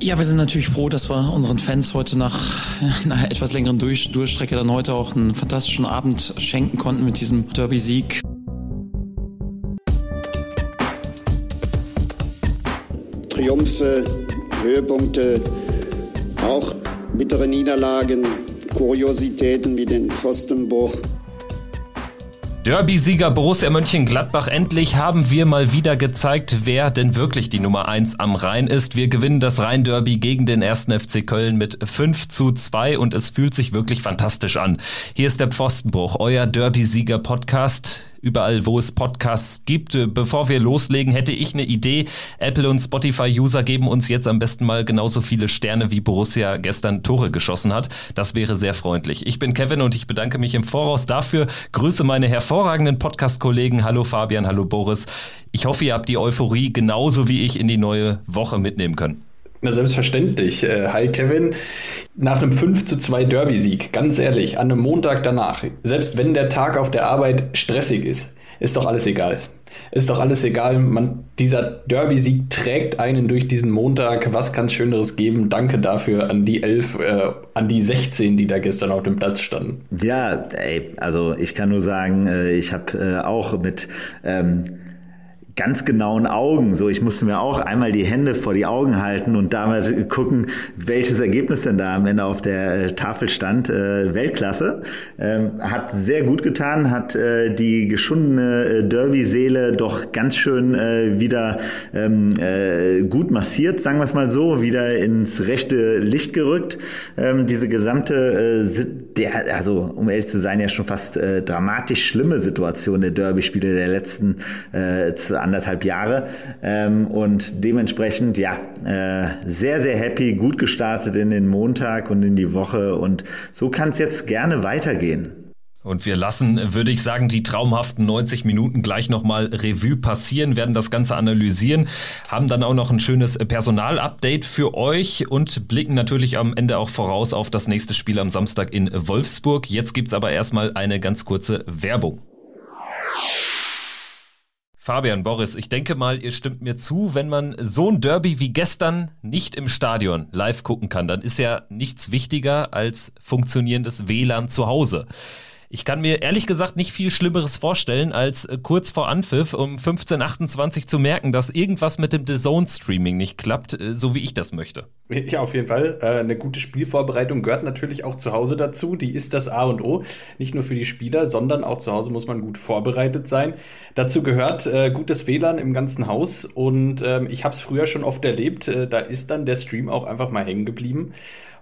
Ja, wir sind natürlich froh, dass wir unseren Fans heute nach einer etwas längeren Durch Durchstrecke dann heute auch einen fantastischen Abend schenken konnten mit diesem Derby-Sieg. Triumphe, Höhepunkte, auch bittere Niederlagen, Kuriositäten wie den Pfostenbruch. Derby-Sieger Borussia Mönchengladbach. Endlich haben wir mal wieder gezeigt, wer denn wirklich die Nummer 1 am Rhein ist. Wir gewinnen das Rhein-Derby gegen den 1. FC Köln mit 5 zu 2 und es fühlt sich wirklich fantastisch an. Hier ist der Pfostenbruch, euer Derby-Sieger-Podcast überall, wo es Podcasts gibt. Bevor wir loslegen, hätte ich eine Idee. Apple und Spotify-User geben uns jetzt am besten mal genauso viele Sterne, wie Borussia gestern Tore geschossen hat. Das wäre sehr freundlich. Ich bin Kevin und ich bedanke mich im Voraus dafür. Grüße meine hervorragenden Podcast-Kollegen. Hallo Fabian, hallo Boris. Ich hoffe, ihr habt die Euphorie genauso wie ich in die neue Woche mitnehmen können. Na, selbstverständlich. Äh, hi Kevin. Nach einem 5 zu 2 Derby-Sieg, ganz ehrlich, an einem Montag danach, selbst wenn der Tag auf der Arbeit stressig ist, ist doch alles egal. Ist doch alles egal. Man, dieser Derby-Sieg trägt einen durch diesen Montag. Was kann es Schöneres geben? Danke dafür an die elf, äh, an die 16, die da gestern auf dem Platz standen. Ja, ey, also ich kann nur sagen, äh, ich habe äh, auch mit ähm, ganz genauen Augen. So, ich musste mir auch einmal die Hände vor die Augen halten und damit gucken, welches Ergebnis denn da am Ende auf der äh, Tafel stand. Äh, Weltklasse. Ähm, hat sehr gut getan, hat äh, die geschundene äh, Derby-Seele doch ganz schön äh, wieder ähm, äh, gut massiert, sagen wir es mal so, wieder ins rechte Licht gerückt. Ähm, diese gesamte, der, also um ehrlich zu sein, ja schon fast dramatisch schlimme Situation der Derby-Spiele der letzten äh, anderthalb Jahre. Ähm, und dementsprechend, ja, äh, sehr, sehr happy, gut gestartet in den Montag und in die Woche. Und so kann es jetzt gerne weitergehen. Und wir lassen, würde ich sagen, die traumhaften 90 Minuten gleich nochmal Revue passieren, werden das Ganze analysieren, haben dann auch noch ein schönes Personalupdate für euch und blicken natürlich am Ende auch voraus auf das nächste Spiel am Samstag in Wolfsburg. Jetzt gibt es aber erstmal eine ganz kurze Werbung. Fabian, Boris, ich denke mal, ihr stimmt mir zu, wenn man so ein Derby wie gestern nicht im Stadion live gucken kann, dann ist ja nichts wichtiger als funktionierendes WLAN zu Hause. Ich kann mir ehrlich gesagt nicht viel Schlimmeres vorstellen, als äh, kurz vor Anpfiff um 15.28 zu merken, dass irgendwas mit dem The Zone Streaming nicht klappt, äh, so wie ich das möchte. Ja, auf jeden Fall. Äh, eine gute Spielvorbereitung gehört natürlich auch zu Hause dazu. Die ist das A und O. Nicht nur für die Spieler, sondern auch zu Hause muss man gut vorbereitet sein. Dazu gehört gutes WLAN im ganzen Haus. Und ähm, ich habe es früher schon oft erlebt. Da ist dann der Stream auch einfach mal hängen geblieben.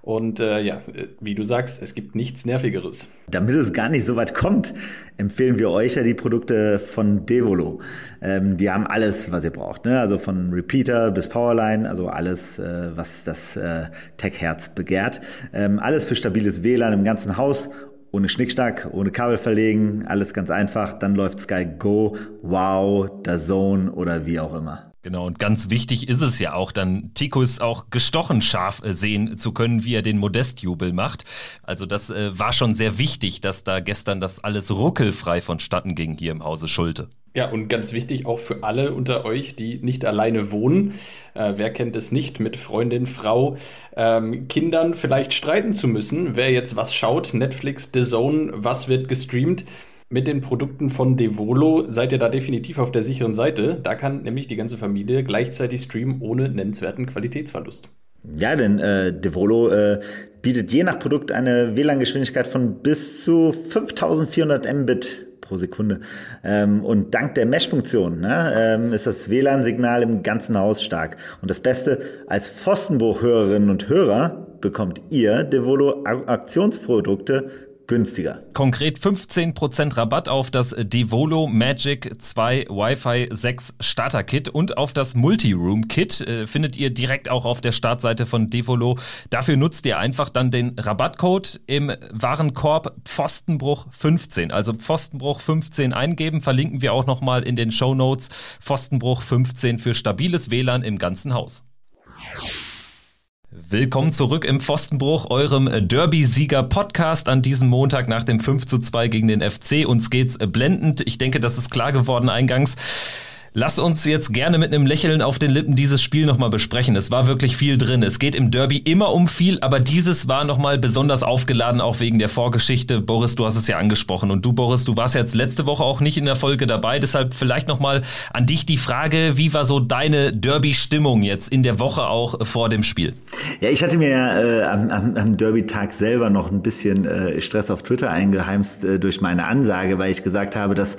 Und äh, ja, wie du sagst, es gibt nichts Nervigeres. Damit es gar nicht so weit kommt, empfehlen wir euch ja die Produkte von Devolo. Ähm, die haben alles, was ihr braucht. Ne? Also von Repeater bis Powerline, also alles, äh, was das äh, Tech-Herz begehrt. Ähm, alles für stabiles WLAN im ganzen Haus ohne Schnickschnack, ohne Kabel verlegen, alles ganz einfach. Dann läuft Sky Go, Wow, Zone oder wie auch immer. Genau, und ganz wichtig ist es ja auch, dann Tikus auch gestochen scharf äh, sehen zu können, wie er den Modestjubel macht. Also das äh, war schon sehr wichtig, dass da gestern das alles ruckelfrei vonstatten ging hier im Hause Schulte. Ja, und ganz wichtig auch für alle unter euch, die nicht alleine wohnen. Äh, wer kennt es nicht, mit Freundin, Frau, ähm, Kindern vielleicht streiten zu müssen, wer jetzt was schaut, Netflix, The Zone, was wird gestreamt mit den Produkten von Devolo seid ihr da definitiv auf der sicheren Seite. Da kann nämlich die ganze Familie gleichzeitig streamen ohne nennenswerten Qualitätsverlust. Ja, denn äh, Devolo äh, bietet je nach Produkt eine WLAN-Geschwindigkeit von bis zu 5400 Mbit pro Sekunde. Ähm, und dank der Mesh-Funktion ne, ähm, ist das WLAN-Signal im ganzen Haus stark. Und das Beste, als Pfostenbruch-Hörerinnen und Hörer bekommt ihr Devolo Aktionsprodukte günstiger. Konkret 15% Rabatt auf das Devolo Magic 2 Wi-Fi 6 Starter Kit und auf das Multi-Room Kit äh, findet ihr direkt auch auf der Startseite von Devolo. Dafür nutzt ihr einfach dann den Rabattcode im Warenkorb Pfostenbruch 15. Also Pfostenbruch 15 eingeben, verlinken wir auch nochmal in den Show Notes. Pfostenbruch 15 für stabiles WLAN im ganzen Haus. Willkommen zurück im Pfostenbruch, eurem Derby-Sieger-Podcast an diesem Montag nach dem 5 zu 2 gegen den FC. Uns geht's blendend. Ich denke, das ist klar geworden eingangs. Lass uns jetzt gerne mit einem Lächeln auf den Lippen dieses Spiel nochmal besprechen. Es war wirklich viel drin. Es geht im Derby immer um viel, aber dieses war nochmal besonders aufgeladen, auch wegen der Vorgeschichte. Boris, du hast es ja angesprochen. Und du, Boris, du warst jetzt letzte Woche auch nicht in der Folge dabei. Deshalb vielleicht nochmal an dich die Frage, wie war so deine Derby-Stimmung jetzt in der Woche auch vor dem Spiel? Ja, ich hatte mir äh, am, am, am Derby-Tag selber noch ein bisschen äh, Stress auf Twitter eingeheimst äh, durch meine Ansage, weil ich gesagt habe, dass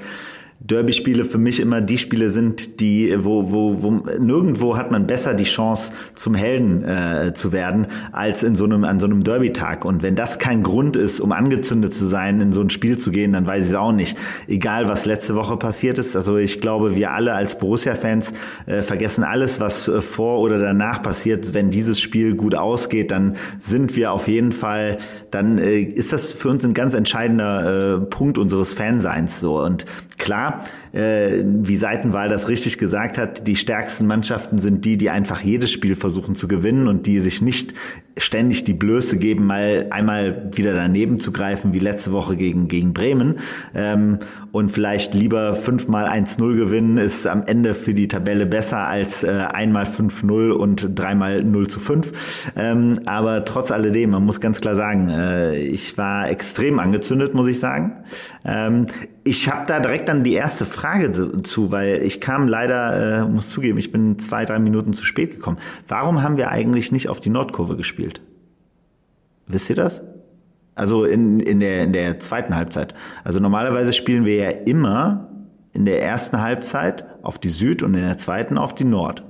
Derby-Spiele für mich immer die Spiele sind, die, wo, wo, wo nirgendwo hat man besser die Chance, zum Helden äh, zu werden, als in so einem, an so einem Derby-Tag. Und wenn das kein Grund ist, um angezündet zu sein, in so ein Spiel zu gehen, dann weiß ich es auch nicht. Egal, was letzte Woche passiert ist. Also ich glaube, wir alle als Borussia-Fans äh, vergessen alles, was äh, vor oder danach passiert. Wenn dieses Spiel gut ausgeht, dann sind wir auf jeden Fall, dann äh, ist das für uns ein ganz entscheidender äh, Punkt unseres Fanseins so. Und klar, Bogotá äh, wie Seitenwahl das richtig gesagt hat, die stärksten Mannschaften sind die, die einfach jedes Spiel versuchen zu gewinnen und die sich nicht ständig die Blöße geben, mal einmal wieder daneben zu greifen, wie letzte Woche gegen, gegen Bremen. Ähm, und vielleicht lieber fünfmal 1-0 gewinnen, ist am Ende für die Tabelle besser als äh, einmal 5-0 und dreimal 0 zu 5. Ähm, aber trotz alledem, man muss ganz klar sagen, äh, ich war extrem angezündet, muss ich sagen. Ähm, ich habe da direkt dann die erste Frage dazu, weil ich kam leider, äh, muss zugeben, ich bin zwei, drei Minuten zu spät gekommen. Warum haben wir eigentlich nicht auf die Nordkurve gespielt? Wisst ihr das? Also in, in, der, in der zweiten Halbzeit. Also normalerweise spielen wir ja immer in der ersten Halbzeit auf die Süd und in der zweiten auf die Nord.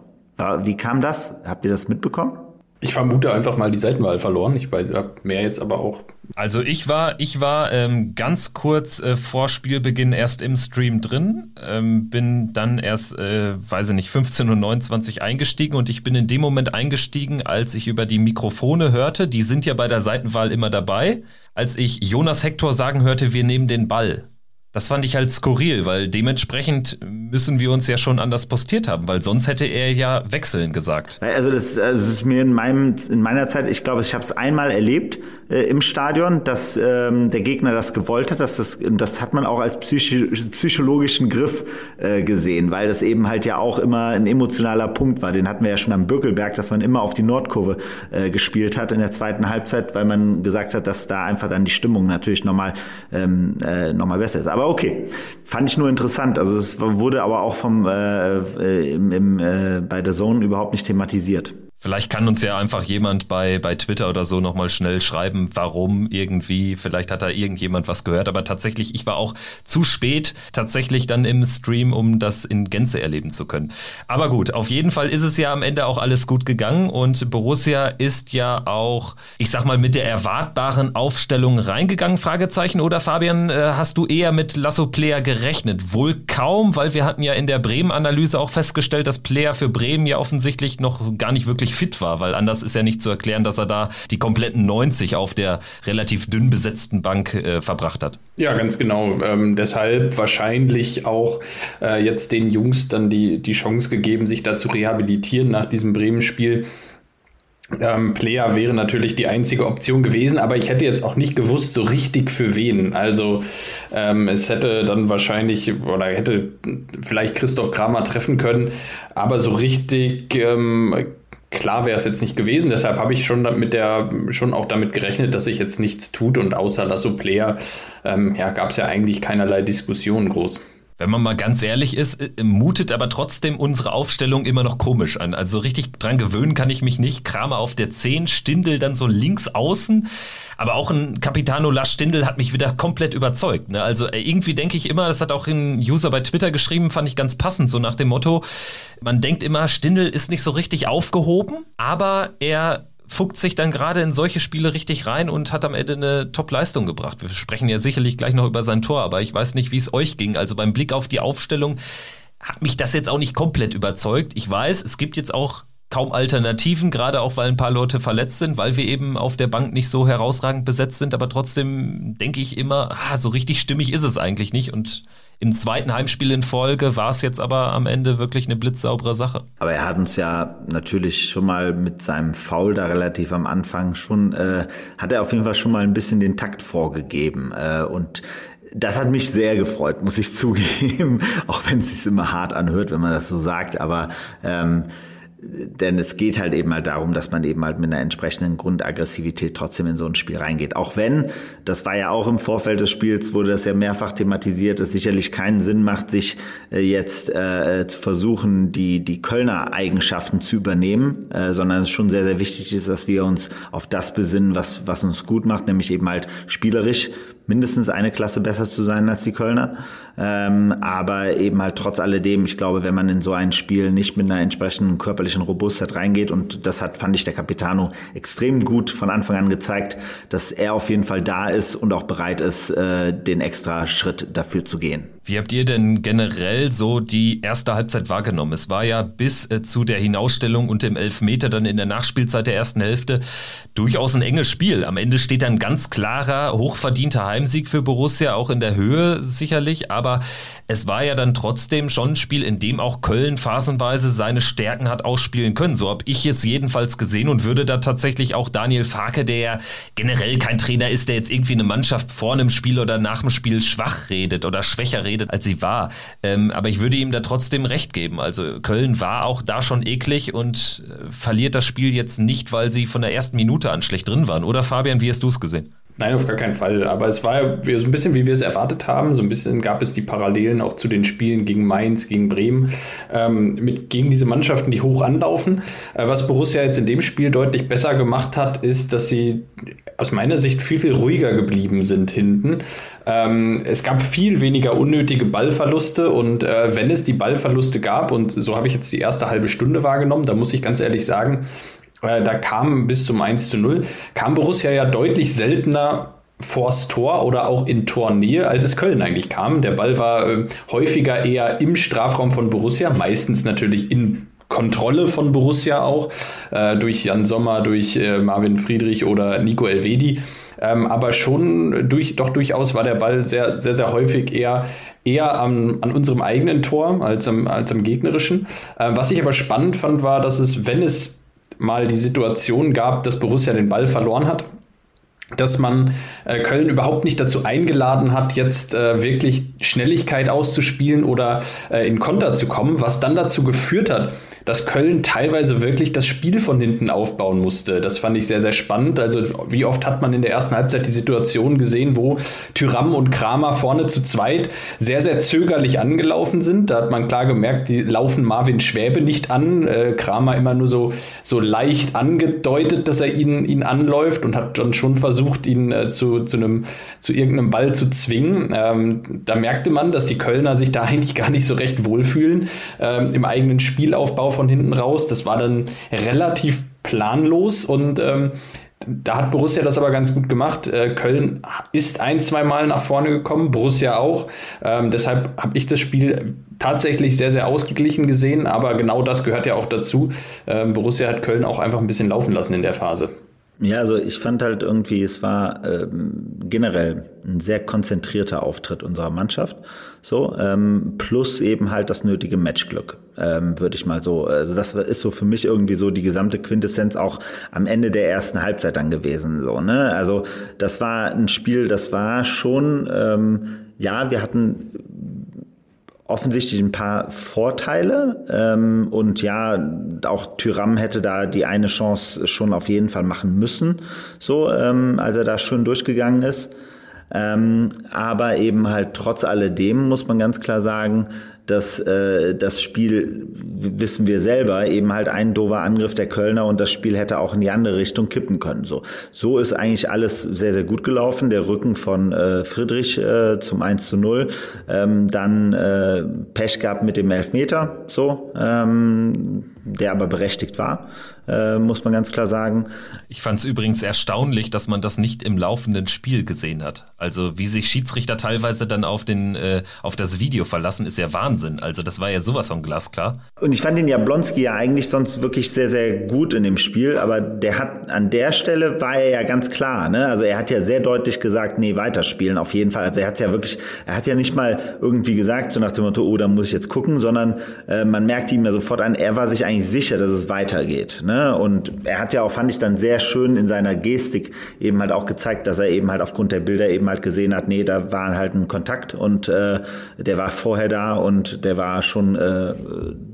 Wie kam das? Habt ihr das mitbekommen? Ich vermute einfach mal die Seitenwahl verloren. Ich weiß mehr jetzt aber auch. Also ich war, ich war ähm, ganz kurz äh, vor Spielbeginn erst im Stream drin, ähm, bin dann erst, äh, weiß ich nicht, 15.29 Uhr eingestiegen und ich bin in dem Moment eingestiegen, als ich über die Mikrofone hörte, die sind ja bei der Seitenwahl immer dabei, als ich Jonas Hector sagen hörte, wir nehmen den Ball. Das fand ich halt skurril, weil dementsprechend müssen wir uns ja schon anders postiert haben, weil sonst hätte er ja wechseln gesagt. Also das, also das ist mir in meinem in meiner Zeit, ich glaube, ich habe es einmal erlebt äh, im Stadion, dass ähm, der Gegner das gewollt hat, dass das das hat man auch als psychi psychologischen Griff äh, gesehen, weil das eben halt ja auch immer ein emotionaler Punkt war. Den hatten wir ja schon am Böckelberg, dass man immer auf die Nordkurve äh, gespielt hat in der zweiten Halbzeit, weil man gesagt hat, dass da einfach dann die Stimmung natürlich nochmal ähm, äh, noch besser ist. Aber okay, fand ich nur interessant. Also es wurde aber auch vom äh, äh, im, im, äh, bei der Zone überhaupt nicht thematisiert. Vielleicht kann uns ja einfach jemand bei, bei Twitter oder so nochmal schnell schreiben, warum irgendwie. Vielleicht hat da irgendjemand was gehört. Aber tatsächlich, ich war auch zu spät tatsächlich dann im Stream, um das in Gänze erleben zu können. Aber gut, auf jeden Fall ist es ja am Ende auch alles gut gegangen und Borussia ist ja auch, ich sag mal, mit der erwartbaren Aufstellung reingegangen, Fragezeichen. Oder Fabian, äh, hast du eher mit Lasso Player gerechnet? Wohl kaum, weil wir hatten ja in der Bremen-Analyse auch festgestellt, dass Player für Bremen ja offensichtlich noch gar nicht wirklich wirklich fit war, weil anders ist ja nicht zu erklären, dass er da die kompletten 90 auf der relativ dünn besetzten Bank äh, verbracht hat. Ja, ganz genau. Ähm, deshalb wahrscheinlich auch äh, jetzt den Jungs dann die, die Chance gegeben, sich da zu rehabilitieren nach diesem Bremen-Spiel. Ähm, Player wäre natürlich die einzige Option gewesen, aber ich hätte jetzt auch nicht gewusst, so richtig für wen. Also ähm, es hätte dann wahrscheinlich oder hätte vielleicht Christoph Kramer treffen können, aber so richtig ähm, klar wäre es jetzt nicht gewesen. Deshalb habe ich schon mit der schon auch damit gerechnet, dass sich jetzt nichts tut und außer Lasso Player ähm, ja, gab es ja eigentlich keinerlei Diskussion groß. Wenn man mal ganz ehrlich ist, äh, mutet aber trotzdem unsere Aufstellung immer noch komisch an. Also richtig dran gewöhnen kann ich mich nicht. Kramer auf der 10, Stindel dann so links außen. Aber auch ein Capitano Lars Stindel hat mich wieder komplett überzeugt. Ne? Also äh, irgendwie denke ich immer, das hat auch ein User bei Twitter geschrieben, fand ich ganz passend, so nach dem Motto, man denkt immer, Stindel ist nicht so richtig aufgehoben, aber er fuckt sich dann gerade in solche Spiele richtig rein und hat am Ende eine Top-Leistung gebracht. Wir sprechen ja sicherlich gleich noch über sein Tor, aber ich weiß nicht, wie es euch ging. Also beim Blick auf die Aufstellung hat mich das jetzt auch nicht komplett überzeugt. Ich weiß, es gibt jetzt auch kaum Alternativen, gerade auch weil ein paar Leute verletzt sind, weil wir eben auf der Bank nicht so herausragend besetzt sind, aber trotzdem denke ich immer, ah, so richtig stimmig ist es eigentlich nicht und im zweiten Heimspiel in Folge war es jetzt aber am Ende wirklich eine blitzsaubere Sache. Aber er hat uns ja natürlich schon mal mit seinem Foul da relativ am Anfang schon, äh, hat er auf jeden Fall schon mal ein bisschen den Takt vorgegeben. Äh, und das hat mich sehr gefreut, muss ich zugeben, auch wenn es sich immer hart anhört, wenn man das so sagt. Aber ähm, denn es geht halt eben halt darum, dass man eben halt mit einer entsprechenden Grundaggressivität trotzdem in so ein Spiel reingeht. Auch wenn, das war ja auch im Vorfeld des Spiels, wurde das ja mehrfach thematisiert, es sicherlich keinen Sinn macht, sich äh, jetzt äh, zu versuchen, die, die Kölner Eigenschaften zu übernehmen, äh, sondern es schon sehr, sehr wichtig ist, dass wir uns auf das besinnen, was, was uns gut macht, nämlich eben halt spielerisch mindestens eine Klasse besser zu sein als die Kölner. Ähm, aber eben halt trotz alledem, ich glaube, wenn man in so ein Spiel nicht mit einer entsprechenden körperlichen Robustheit reingeht, und das hat, fand ich, der Capitano extrem gut von Anfang an gezeigt, dass er auf jeden Fall da ist und auch bereit ist, äh, den extra Schritt dafür zu gehen. Wie habt ihr denn generell so die erste Halbzeit wahrgenommen? Es war ja bis äh, zu der Hinausstellung und dem Elfmeter dann in der Nachspielzeit der ersten Hälfte durchaus ein enges Spiel. Am Ende steht ein ganz klarer, hochverdienter Heimsieg für Borussia, auch in der Höhe sicherlich. Aber es war ja dann trotzdem schon ein Spiel, in dem auch Köln phasenweise seine Stärken hat ausspielen können. So habe ich es jedenfalls gesehen und würde da tatsächlich auch Daniel Farke, der ja generell kein Trainer ist, der jetzt irgendwie eine Mannschaft vor einem Spiel oder nach dem Spiel schwach redet oder schwächer redet, geredet, als sie war. Ähm, aber ich würde ihm da trotzdem recht geben. Also Köln war auch da schon eklig und äh, verliert das Spiel jetzt nicht, weil sie von der ersten Minute an schlecht drin waren. Oder Fabian, wie hast du es gesehen? Nein, auf gar keinen Fall. Aber es war so ein bisschen, wie wir es erwartet haben. So ein bisschen gab es die Parallelen auch zu den Spielen gegen Mainz, gegen Bremen, ähm, mit, gegen diese Mannschaften, die hoch anlaufen. Äh, was Borussia jetzt in dem Spiel deutlich besser gemacht hat, ist, dass sie aus meiner Sicht viel, viel ruhiger geblieben sind hinten. Ähm, es gab viel weniger unnötige Ballverluste und äh, wenn es die Ballverluste gab, und so habe ich jetzt die erste halbe Stunde wahrgenommen, da muss ich ganz ehrlich sagen, äh, da kam bis zum 1 zu 0, kam Borussia ja deutlich seltener vors Tor oder auch in Tornähe, als es Köln eigentlich kam. Der Ball war äh, häufiger eher im Strafraum von Borussia, meistens natürlich in Kontrolle von Borussia auch, äh, durch Jan Sommer, durch äh, Marvin Friedrich oder Nico Elvedi. Ähm, aber schon durch, doch durchaus war der Ball sehr, sehr, sehr häufig eher, eher am, an unserem eigenen Tor als am, als am gegnerischen. Äh, was ich aber spannend fand, war, dass es, wenn es mal die Situation gab, dass Borussia den Ball verloren hat, dass man äh, Köln überhaupt nicht dazu eingeladen hat, jetzt äh, wirklich Schnelligkeit auszuspielen oder äh, in Konter zu kommen, was dann dazu geführt hat, dass Köln teilweise wirklich das Spiel von hinten aufbauen musste. Das fand ich sehr, sehr spannend. Also wie oft hat man in der ersten Halbzeit die Situation gesehen, wo Tyram und Kramer vorne zu zweit sehr, sehr zögerlich angelaufen sind. Da hat man klar gemerkt, die laufen Marvin Schwäbe nicht an. Äh, Kramer immer nur so, so leicht angedeutet, dass er ihn, ihn anläuft und hat dann schon versucht, ihn äh, zu, zu, einem, zu irgendeinem Ball zu zwingen. Ähm, da merkte man, dass die Kölner sich da eigentlich gar nicht so recht wohlfühlen ähm, im eigenen Spielaufbau von hinten raus. Das war dann relativ planlos und ähm, da hat Borussia das aber ganz gut gemacht. Äh, Köln ist ein, zwei Mal nach vorne gekommen, Borussia auch. Ähm, deshalb habe ich das Spiel tatsächlich sehr, sehr ausgeglichen gesehen, aber genau das gehört ja auch dazu. Ähm, Borussia hat Köln auch einfach ein bisschen laufen lassen in der Phase. Ja, also ich fand halt irgendwie, es war ähm, generell ein sehr konzentrierter Auftritt unserer Mannschaft. So, ähm, plus eben halt das nötige Matchglück, ähm, würde ich mal so. Also das ist so für mich irgendwie so die gesamte Quintessenz auch am Ende der ersten Halbzeit dann gewesen. So, ne? Also das war ein Spiel, das war schon, ähm, ja, wir hatten offensichtlich ein paar Vorteile ähm, und ja, auch Tyram hätte da die eine Chance schon auf jeden Fall machen müssen, so ähm, als er da schon durchgegangen ist. Ähm, aber eben halt trotz alledem muss man ganz klar sagen, dass äh, das Spiel, wissen wir selber, eben halt ein dover Angriff der Kölner und das Spiel hätte auch in die andere Richtung kippen können. So, so ist eigentlich alles sehr, sehr gut gelaufen. Der Rücken von äh, Friedrich äh, zum 1 zu 0. Ähm, dann äh, Pech gehabt mit dem Elfmeter, so, ähm, der aber berechtigt war äh, muss man ganz klar sagen. Ich fand es übrigens erstaunlich, dass man das nicht im laufenden Spiel gesehen hat. Also wie sich Schiedsrichter teilweise dann auf, den, äh, auf das Video verlassen, ist ja Wahnsinn. Also das war ja sowas von glasklar. Und ich fand den Jablonski ja eigentlich sonst wirklich sehr, sehr gut in dem Spiel, aber der hat an der Stelle war er ja ganz klar. Ne? Also er hat ja sehr deutlich gesagt, nee, weiterspielen auf jeden Fall. Also er hat ja wirklich, er hat ja nicht mal irgendwie gesagt, so nach dem Motto, oh, da muss ich jetzt gucken, sondern äh, man merkt ihm ja sofort an, er war sich eigentlich eigentlich sicher, dass es weitergeht. Ne? Und er hat ja auch, fand ich dann sehr schön in seiner Gestik eben halt auch gezeigt, dass er eben halt aufgrund der Bilder eben halt gesehen hat, nee, da war halt ein Kontakt und äh, der war vorher da und der war schon äh,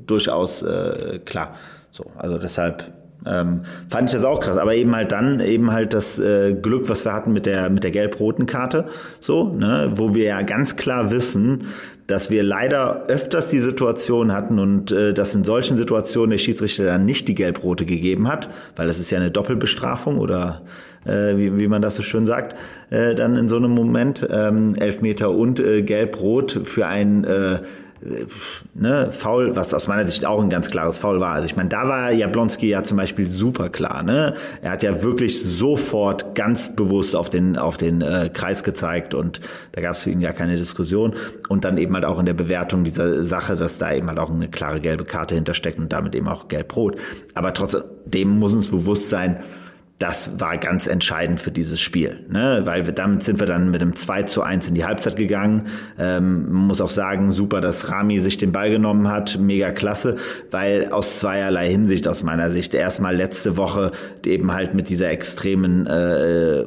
durchaus äh, klar. So, also deshalb ähm, fand ich das auch krass, aber eben halt dann eben halt das äh, Glück, was wir hatten mit der mit der gelb-roten Karte, so, ne, wo wir ja ganz klar wissen, dass wir leider öfters die Situation hatten und äh, dass in solchen Situationen der Schiedsrichter dann nicht die gelb-rote gegeben hat, weil das ist ja eine Doppelbestrafung oder äh, wie, wie man das so schön sagt, äh, dann in so einem Moment ähm, Elfmeter und äh, gelb-rot für ein äh, ne, Foul, was aus meiner Sicht auch ein ganz klares Foul war. Also ich meine, da war Jablonski ja zum Beispiel super klar. Ne? Er hat ja wirklich sofort ganz bewusst auf den, auf den äh, Kreis gezeigt und da gab es für ihn ja keine Diskussion. Und dann eben halt auch in der Bewertung dieser Sache, dass da eben halt auch eine klare gelbe Karte hintersteckt und damit eben auch gelb-rot. Aber trotzdem muss uns bewusst sein, das war ganz entscheidend für dieses Spiel, ne? weil wir, damit sind wir dann mit einem 2 zu 1 in die Halbzeit gegangen. Ähm, muss auch sagen, super, dass Rami sich den Ball genommen hat, mega klasse, weil aus zweierlei Hinsicht aus meiner Sicht erstmal letzte Woche eben halt mit dieser extremen äh,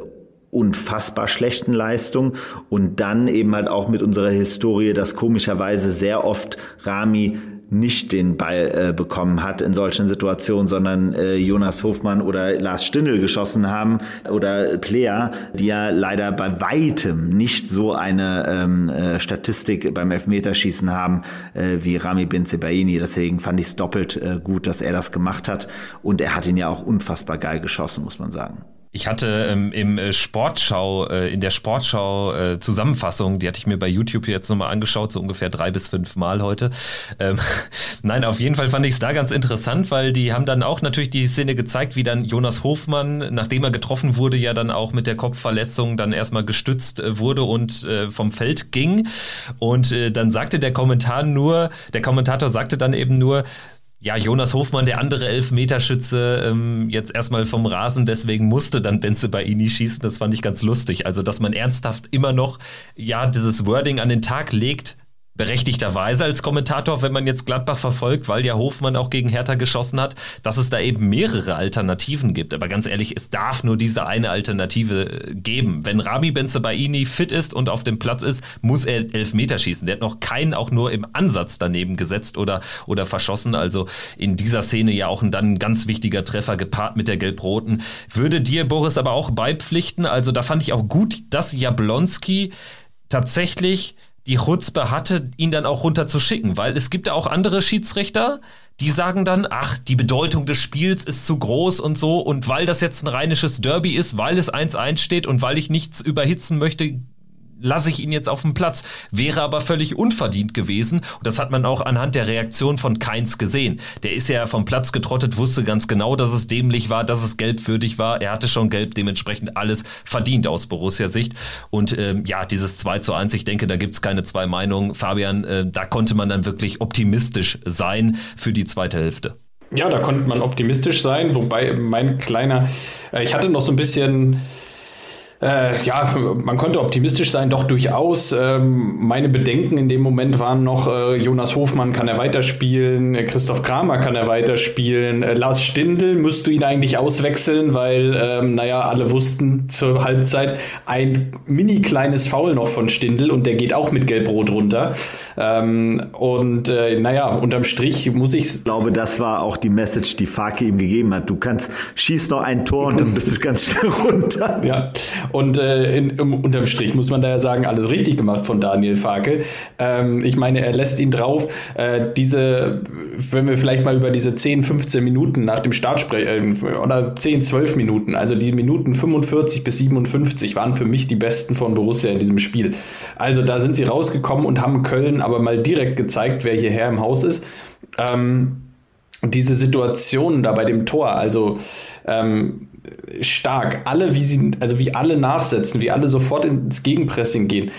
unfassbar schlechten Leistung und dann eben halt auch mit unserer Historie, dass komischerweise sehr oft Rami nicht den Ball äh, bekommen hat in solchen Situationen, sondern äh, Jonas Hofmann oder Lars Stindl geschossen haben oder Player, die ja leider bei weitem nicht so eine ähm, äh, Statistik beim Elfmeterschießen haben äh, wie Rami Benzebaini. Deswegen fand ich es doppelt äh, gut, dass er das gemacht hat und er hat ihn ja auch unfassbar geil geschossen, muss man sagen. Ich hatte ähm, im äh, Sportschau, äh, in der Sportschau äh, Zusammenfassung, die hatte ich mir bei YouTube jetzt nochmal angeschaut, so ungefähr drei bis fünf Mal heute. Ähm, Nein, auf jeden Fall fand ich es da ganz interessant, weil die haben dann auch natürlich die Szene gezeigt, wie dann Jonas Hofmann, nachdem er getroffen wurde, ja dann auch mit der Kopfverletzung dann erstmal gestützt äh, wurde und äh, vom Feld ging. Und äh, dann sagte der Kommentar nur, der Kommentator sagte dann eben nur, ja, Jonas Hofmann, der andere Elfmeterschütze, ähm, jetzt erstmal vom Rasen, deswegen musste dann Benze Baini schießen. Das fand ich ganz lustig. Also, dass man ernsthaft immer noch, ja, dieses Wording an den Tag legt, berechtigterweise als Kommentator, wenn man jetzt Gladbach verfolgt, weil ja Hofmann auch gegen Hertha geschossen hat, dass es da eben mehrere Alternativen gibt. Aber ganz ehrlich, es darf nur diese eine Alternative äh, geben. Wenn Rami Benzebaini fit ist und auf dem Platz ist, muss er Elfmeter schießen. Der hat noch keinen auch nur im Ansatz daneben gesetzt oder, oder verschossen. Also in dieser Szene ja auch ein dann ganz wichtiger Treffer gepaart mit der Gelb-Roten. Würde dir, Boris, aber auch beipflichten. Also da fand ich auch gut, dass Jablonski tatsächlich die Chutzpe hatte, ihn dann auch runterzuschicken, weil es gibt ja auch andere Schiedsrichter, die sagen dann, ach, die Bedeutung des Spiels ist zu groß und so. Und weil das jetzt ein rheinisches Derby ist, weil es 1-1 steht und weil ich nichts überhitzen möchte, lasse ich ihn jetzt auf dem Platz. Wäre aber völlig unverdient gewesen. Und das hat man auch anhand der Reaktion von Keins gesehen. Der ist ja vom Platz getrottet, wusste ganz genau, dass es dämlich war, dass es gelbwürdig war. Er hatte schon gelb, dementsprechend alles verdient aus Borussia-Sicht. Und ähm, ja, dieses 2 zu 1, ich denke, da gibt's keine zwei Meinungen. Fabian, äh, da konnte man dann wirklich optimistisch sein für die zweite Hälfte. Ja, da konnte man optimistisch sein, wobei mein kleiner, äh, ich hatte noch so ein bisschen äh, ja, man konnte optimistisch sein, doch durchaus. Ähm, meine Bedenken in dem Moment waren noch, äh, Jonas Hofmann kann er weiterspielen, äh, Christoph Kramer kann er weiterspielen, äh, Lars Stindl müsste ihn eigentlich auswechseln, weil, ähm, naja, alle wussten zur Halbzeit ein mini kleines Foul noch von Stindl und der geht auch mit Gelb-Rot runter. Ähm, und äh, naja, unterm Strich muss ich. Ich glaube, das war auch die Message, die Fake ihm gegeben hat. Du kannst, schieß noch ein Tor und dann bist du ganz schnell runter. Ja. Und äh, in, im, unterm Strich muss man da ja sagen, alles richtig gemacht von Daniel Farke. Ähm, ich meine, er lässt ihn drauf. Äh, diese, wenn wir vielleicht mal über diese 10, 15 Minuten nach dem Start sprechen, äh, oder 10, 12 Minuten, also die Minuten 45 bis 57 waren für mich die besten von Borussia in diesem Spiel. Also da sind sie rausgekommen und haben Köln aber mal direkt gezeigt, wer hierher im Haus ist. Ähm, diese Situationen da bei dem Tor, also ähm, stark. Alle, wie sie, also wie alle nachsetzen, wie alle sofort ins Gegenpressing gehen.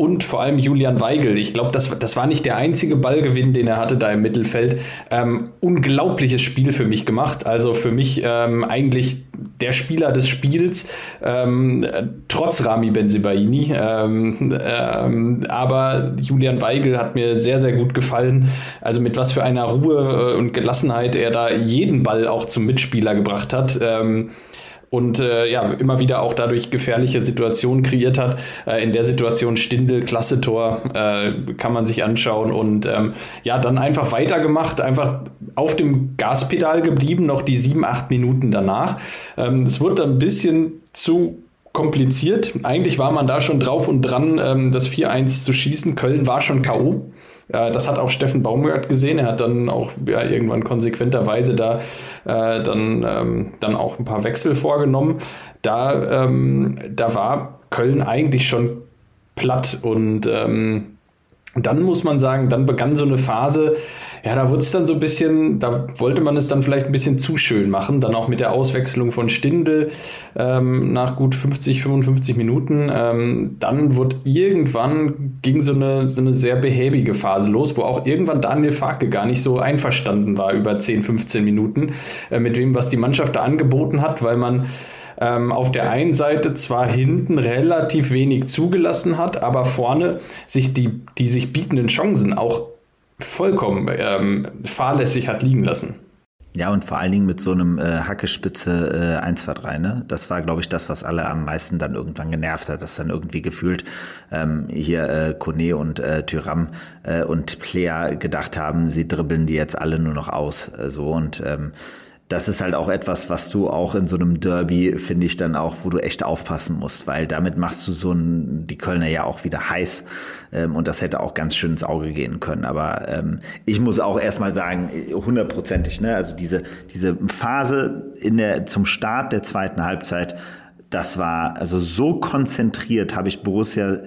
Und vor allem Julian Weigel. Ich glaube, das, das war nicht der einzige Ballgewinn, den er hatte da im Mittelfeld. Ähm, unglaubliches Spiel für mich gemacht. Also für mich ähm, eigentlich der Spieler des Spiels, ähm, trotz Rami Benzibaini. Ähm, ähm, aber Julian Weigel hat mir sehr, sehr gut gefallen. Also mit was für einer Ruhe äh, und Gelassenheit er da jeden Ball auch zum Mitspieler gebracht hat. Und äh, ja, immer wieder auch dadurch gefährliche Situationen kreiert hat. Äh, in der Situation Stindel, klasse Tor, äh, kann man sich anschauen und ähm, ja, dann einfach weitergemacht, einfach auf dem Gaspedal geblieben, noch die sieben, acht Minuten danach. Ähm, es wurde ein bisschen zu kompliziert. Eigentlich war man da schon drauf und dran, ähm, das 4-1 zu schießen. Köln war schon K.O. Äh, das hat auch Steffen Baumgart gesehen. Er hat dann auch ja, irgendwann konsequenterweise da äh, dann, ähm, dann auch ein paar Wechsel vorgenommen. Da, ähm, da war Köln eigentlich schon platt und ähm, dann muss man sagen, dann begann so eine Phase, ja, da wurde es dann so ein bisschen, da wollte man es dann vielleicht ein bisschen zu schön machen, dann auch mit der Auswechslung von Stindel ähm, nach gut 50, 55 Minuten. Ähm, dann wurde irgendwann, ging so eine, so eine sehr behäbige Phase los, wo auch irgendwann Daniel Farke gar nicht so einverstanden war über 10, 15 Minuten äh, mit dem, was die Mannschaft da angeboten hat, weil man ähm, auf der einen Seite zwar hinten relativ wenig zugelassen hat, aber vorne sich die, die sich bietenden Chancen auch vollkommen ähm, fahrlässig hat liegen lassen. Ja, und vor allen Dingen mit so einem äh, Hackespitze äh, 1, 2, 3, ne? Das war, glaube ich, das, was alle am meisten dann irgendwann genervt hat, dass dann irgendwie gefühlt ähm, hier äh, Kone und äh, Tyram äh, und Plea gedacht haben, sie dribbeln die jetzt alle nur noch aus. Äh, so und ähm, das ist halt auch etwas, was du auch in so einem Derby, finde ich, dann auch, wo du echt aufpassen musst, weil damit machst du so ein, die Kölner ja auch wieder heiß ähm, und das hätte auch ganz schön ins Auge gehen können. Aber ähm, ich muss auch erstmal sagen, hundertprozentig, ne? Also diese, diese Phase in der, zum Start der zweiten Halbzeit, das war also so konzentriert, habe ich Borussia,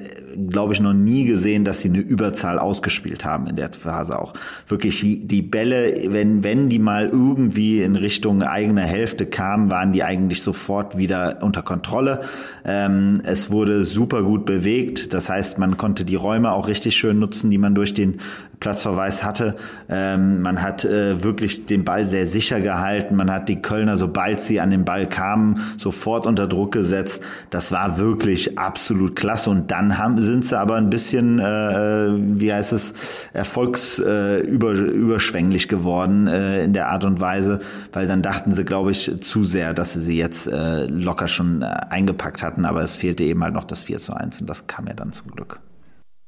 glaube ich, noch nie gesehen, dass sie eine Überzahl ausgespielt haben in der Phase auch. Wirklich die Bälle, wenn, wenn die mal irgendwie in Richtung eigener Hälfte kamen, waren die eigentlich sofort wieder unter Kontrolle. Ähm, es wurde super gut bewegt. Das heißt, man konnte die Räume auch richtig schön nutzen, die man durch den Platzverweis hatte. Ähm, man hat äh, wirklich den Ball sehr sicher gehalten. Man hat die Kölner, sobald sie an den Ball kamen, sofort unter Druck gesetzt. Das war wirklich absolut klasse. Und dann haben, sind sie aber ein bisschen, äh, wie heißt es, erfolgsüberschwänglich äh, geworden äh, in der Art und Weise, weil dann dachten sie, glaube ich, zu sehr, dass sie sie jetzt äh, locker schon äh, eingepackt hatten. Aber es fehlte eben halt noch das 4 zu 1 und das kam ja dann zum Glück.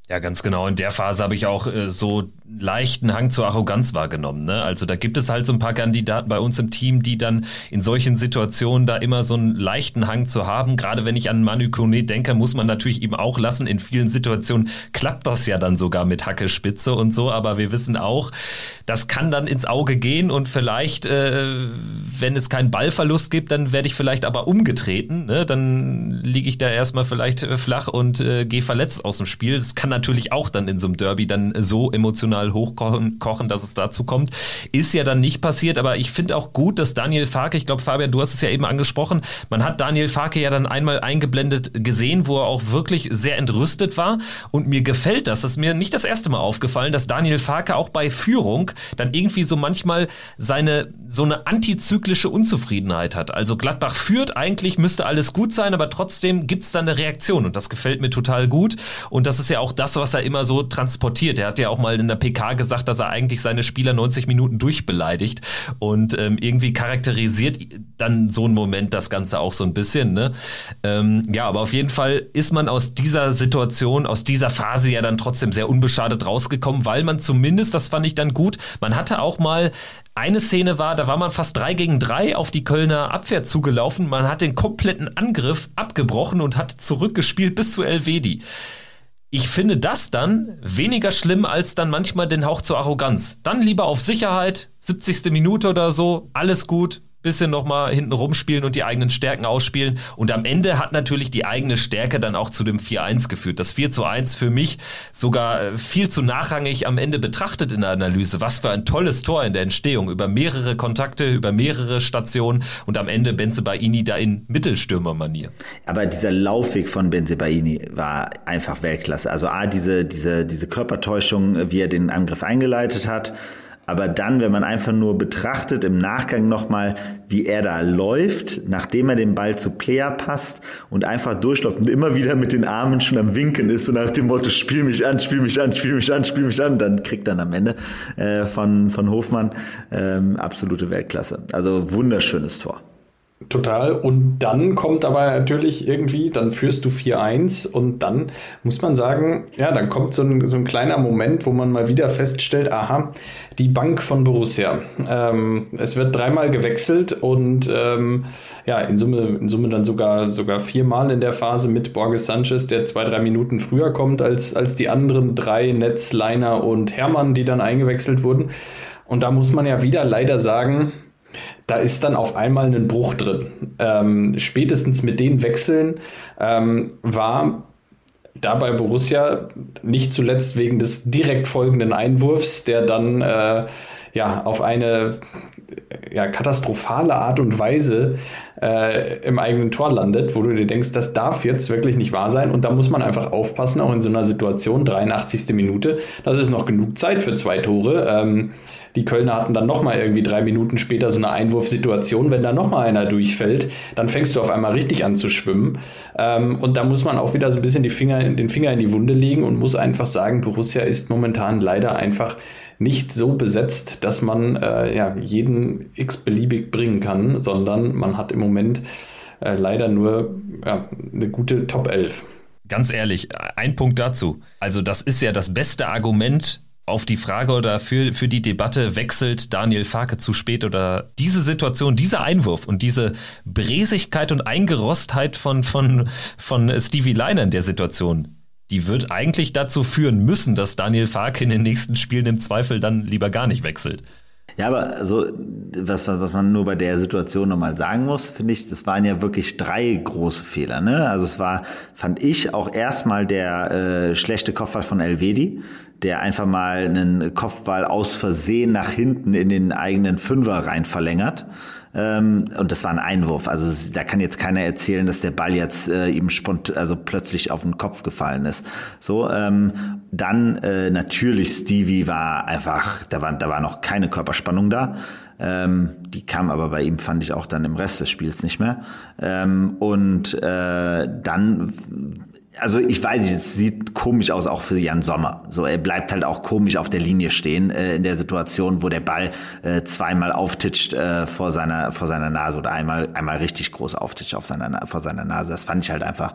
Ja, ganz genau. In der Phase habe ich auch äh, so leichten Hang zur Arroganz wahrgenommen. Ne? Also da gibt es halt so ein paar Kandidaten bei uns im Team, die dann in solchen Situationen da immer so einen leichten Hang zu haben. Gerade wenn ich an Manu Kone denke, muss man natürlich eben auch lassen. In vielen Situationen klappt das ja dann sogar mit Hacke Spitze und so. Aber wir wissen auch, das kann dann ins Auge gehen und vielleicht, äh, wenn es keinen Ballverlust gibt, dann werde ich vielleicht aber umgetreten. Ne? Dann liege ich da erstmal vielleicht äh, flach und äh, gehe verletzt aus dem Spiel. Das kann natürlich auch dann in so einem Derby dann so emotional hochkochen, kochen, dass es dazu kommt. Ist ja dann nicht passiert, aber ich finde auch gut, dass Daniel Farke, ich glaube, Fabian, du hast es ja eben angesprochen, man hat Daniel Farke ja dann einmal eingeblendet gesehen, wo er auch wirklich sehr entrüstet war. Und mir gefällt das. Das ist mir nicht das erste Mal aufgefallen, dass Daniel Farke auch bei Führung dann irgendwie so manchmal seine, so eine antizyklische Unzufriedenheit hat. Also Gladbach führt, eigentlich müsste alles gut sein, aber trotzdem gibt es dann eine Reaktion und das gefällt mir total gut. Und das ist ja auch das, das, was er immer so transportiert. Er hat ja auch mal in der PK gesagt, dass er eigentlich seine Spieler 90 Minuten durchbeleidigt und ähm, irgendwie charakterisiert dann so ein Moment das Ganze auch so ein bisschen. Ne? Ähm, ja, aber auf jeden Fall ist man aus dieser Situation, aus dieser Phase ja dann trotzdem sehr unbeschadet rausgekommen, weil man zumindest, das fand ich dann gut, man hatte auch mal eine Szene war, da war man fast drei gegen drei auf die Kölner Abwehr zugelaufen. Man hat den kompletten Angriff abgebrochen und hat zurückgespielt bis zu Elvedi ich finde das dann weniger schlimm als dann manchmal den Hauch zur Arroganz. Dann lieber auf Sicherheit, 70. Minute oder so, alles gut, bisschen nochmal hinten rumspielen und die eigenen Stärken ausspielen. Und am Ende hat natürlich die eigene Stärke dann auch zu dem 4-1 geführt. Das 4 1 für mich sogar äh, viel zu nachrangig am Ende betrachtet in der Analyse. Was für ein tolles Tor in der Entstehung. Über mehrere Kontakte, über mehrere Stationen und am Ende Benze Baini da in Mittelstürmermanier. Aber dieser Laufweg von Benze Baini war einfach Weltklasse. Also A, diese, diese, diese Körpertäuschung, wie er den Angriff eingeleitet hat Aber dann, wenn man einfach nur betrachtet, im Nachgang nochmal, wie er da läuft, nachdem er den Ball zu Player passt und einfach durchläuft und immer wieder mit den Armen schon am Winken ist, so nach dem Motto, spiel mich an, spiel mich an, spiel mich an, spiel mich an, dann kriegt er am Ende äh, von, von Hofmann ähm, absolute Weltklasse. Also wunderschönes Tor. Total. Und dann kommt aber natürlich irgendwie, dann führst du 4-1 und dann muss man sagen, ja, dann kommt so ein, so ein kleiner Moment, wo man mal wieder feststellt, aha, die Bank von Borussia. Ähm, es wird dreimal gewechselt und ähm, ja, in Summe, in Summe dann sogar, sogar viermal in der Phase mit Borges Sanchez, der zwei, drei Minuten früher kommt als, als die anderen drei, Netz, Leiner und Hermann, die dann eingewechselt wurden. Und da muss man ja wieder leider sagen, da ist dann auf einmal ein Bruch drin. Ähm, spätestens mit den Wechseln ähm, war da bei Borussia nicht zuletzt wegen des direkt folgenden Einwurfs, der dann äh, ja auf eine ja, katastrophale Art und Weise äh, im eigenen Tor landet, wo du dir denkst, das darf jetzt wirklich nicht wahr sein. Und da muss man einfach aufpassen, auch in so einer Situation, 83. Minute, das ist noch genug Zeit für zwei Tore. Ähm, die Kölner hatten dann nochmal irgendwie drei Minuten später so eine Einwurfsituation. Wenn da nochmal einer durchfällt, dann fängst du auf einmal richtig an zu schwimmen. Ähm, und da muss man auch wieder so ein bisschen Finger, den Finger in die Wunde legen und muss einfach sagen, Borussia ist momentan leider einfach nicht so besetzt, dass man äh, ja, jeden x-beliebig bringen kann, sondern man hat im Moment äh, leider nur ja, eine gute Top 11. Ganz ehrlich, ein Punkt dazu. Also das ist ja das beste Argument auf die Frage oder für, für die Debatte, wechselt Daniel Farke zu spät oder diese Situation, dieser Einwurf und diese Bresigkeit und Eingerostheit von, von, von Stevie Leiner in der Situation, die wird eigentlich dazu führen müssen, dass Daniel Farke in den nächsten Spielen im Zweifel dann lieber gar nicht wechselt. Ja, aber so, was, was, was man nur bei der Situation nochmal sagen muss, finde ich, das waren ja wirklich drei große Fehler. Ne? Also es war, fand ich, auch erstmal der äh, schlechte Kopfball von Elvedi, der einfach mal einen Kopfball aus Versehen nach hinten in den eigenen Fünfer rein verlängert. Ähm, und das war ein Einwurf. Also da kann jetzt keiner erzählen, dass der Ball jetzt äh, ihm spont also plötzlich auf den Kopf gefallen ist. So, ähm, dann äh, natürlich Stevie war einfach, da war, da war noch keine Körperspannung da. Ähm, die kam aber bei ihm, fand ich auch dann im Rest des Spiels nicht mehr. Ähm, und äh, dann also ich weiß nicht, es sieht komisch aus auch für Jan Sommer. So, er bleibt halt auch komisch auf der Linie stehen äh, in der Situation, wo der Ball äh, zweimal auftitscht äh, vor seiner vor seiner Nase oder einmal einmal richtig groß auftitscht auf seiner vor seiner Nase. Das fand ich halt einfach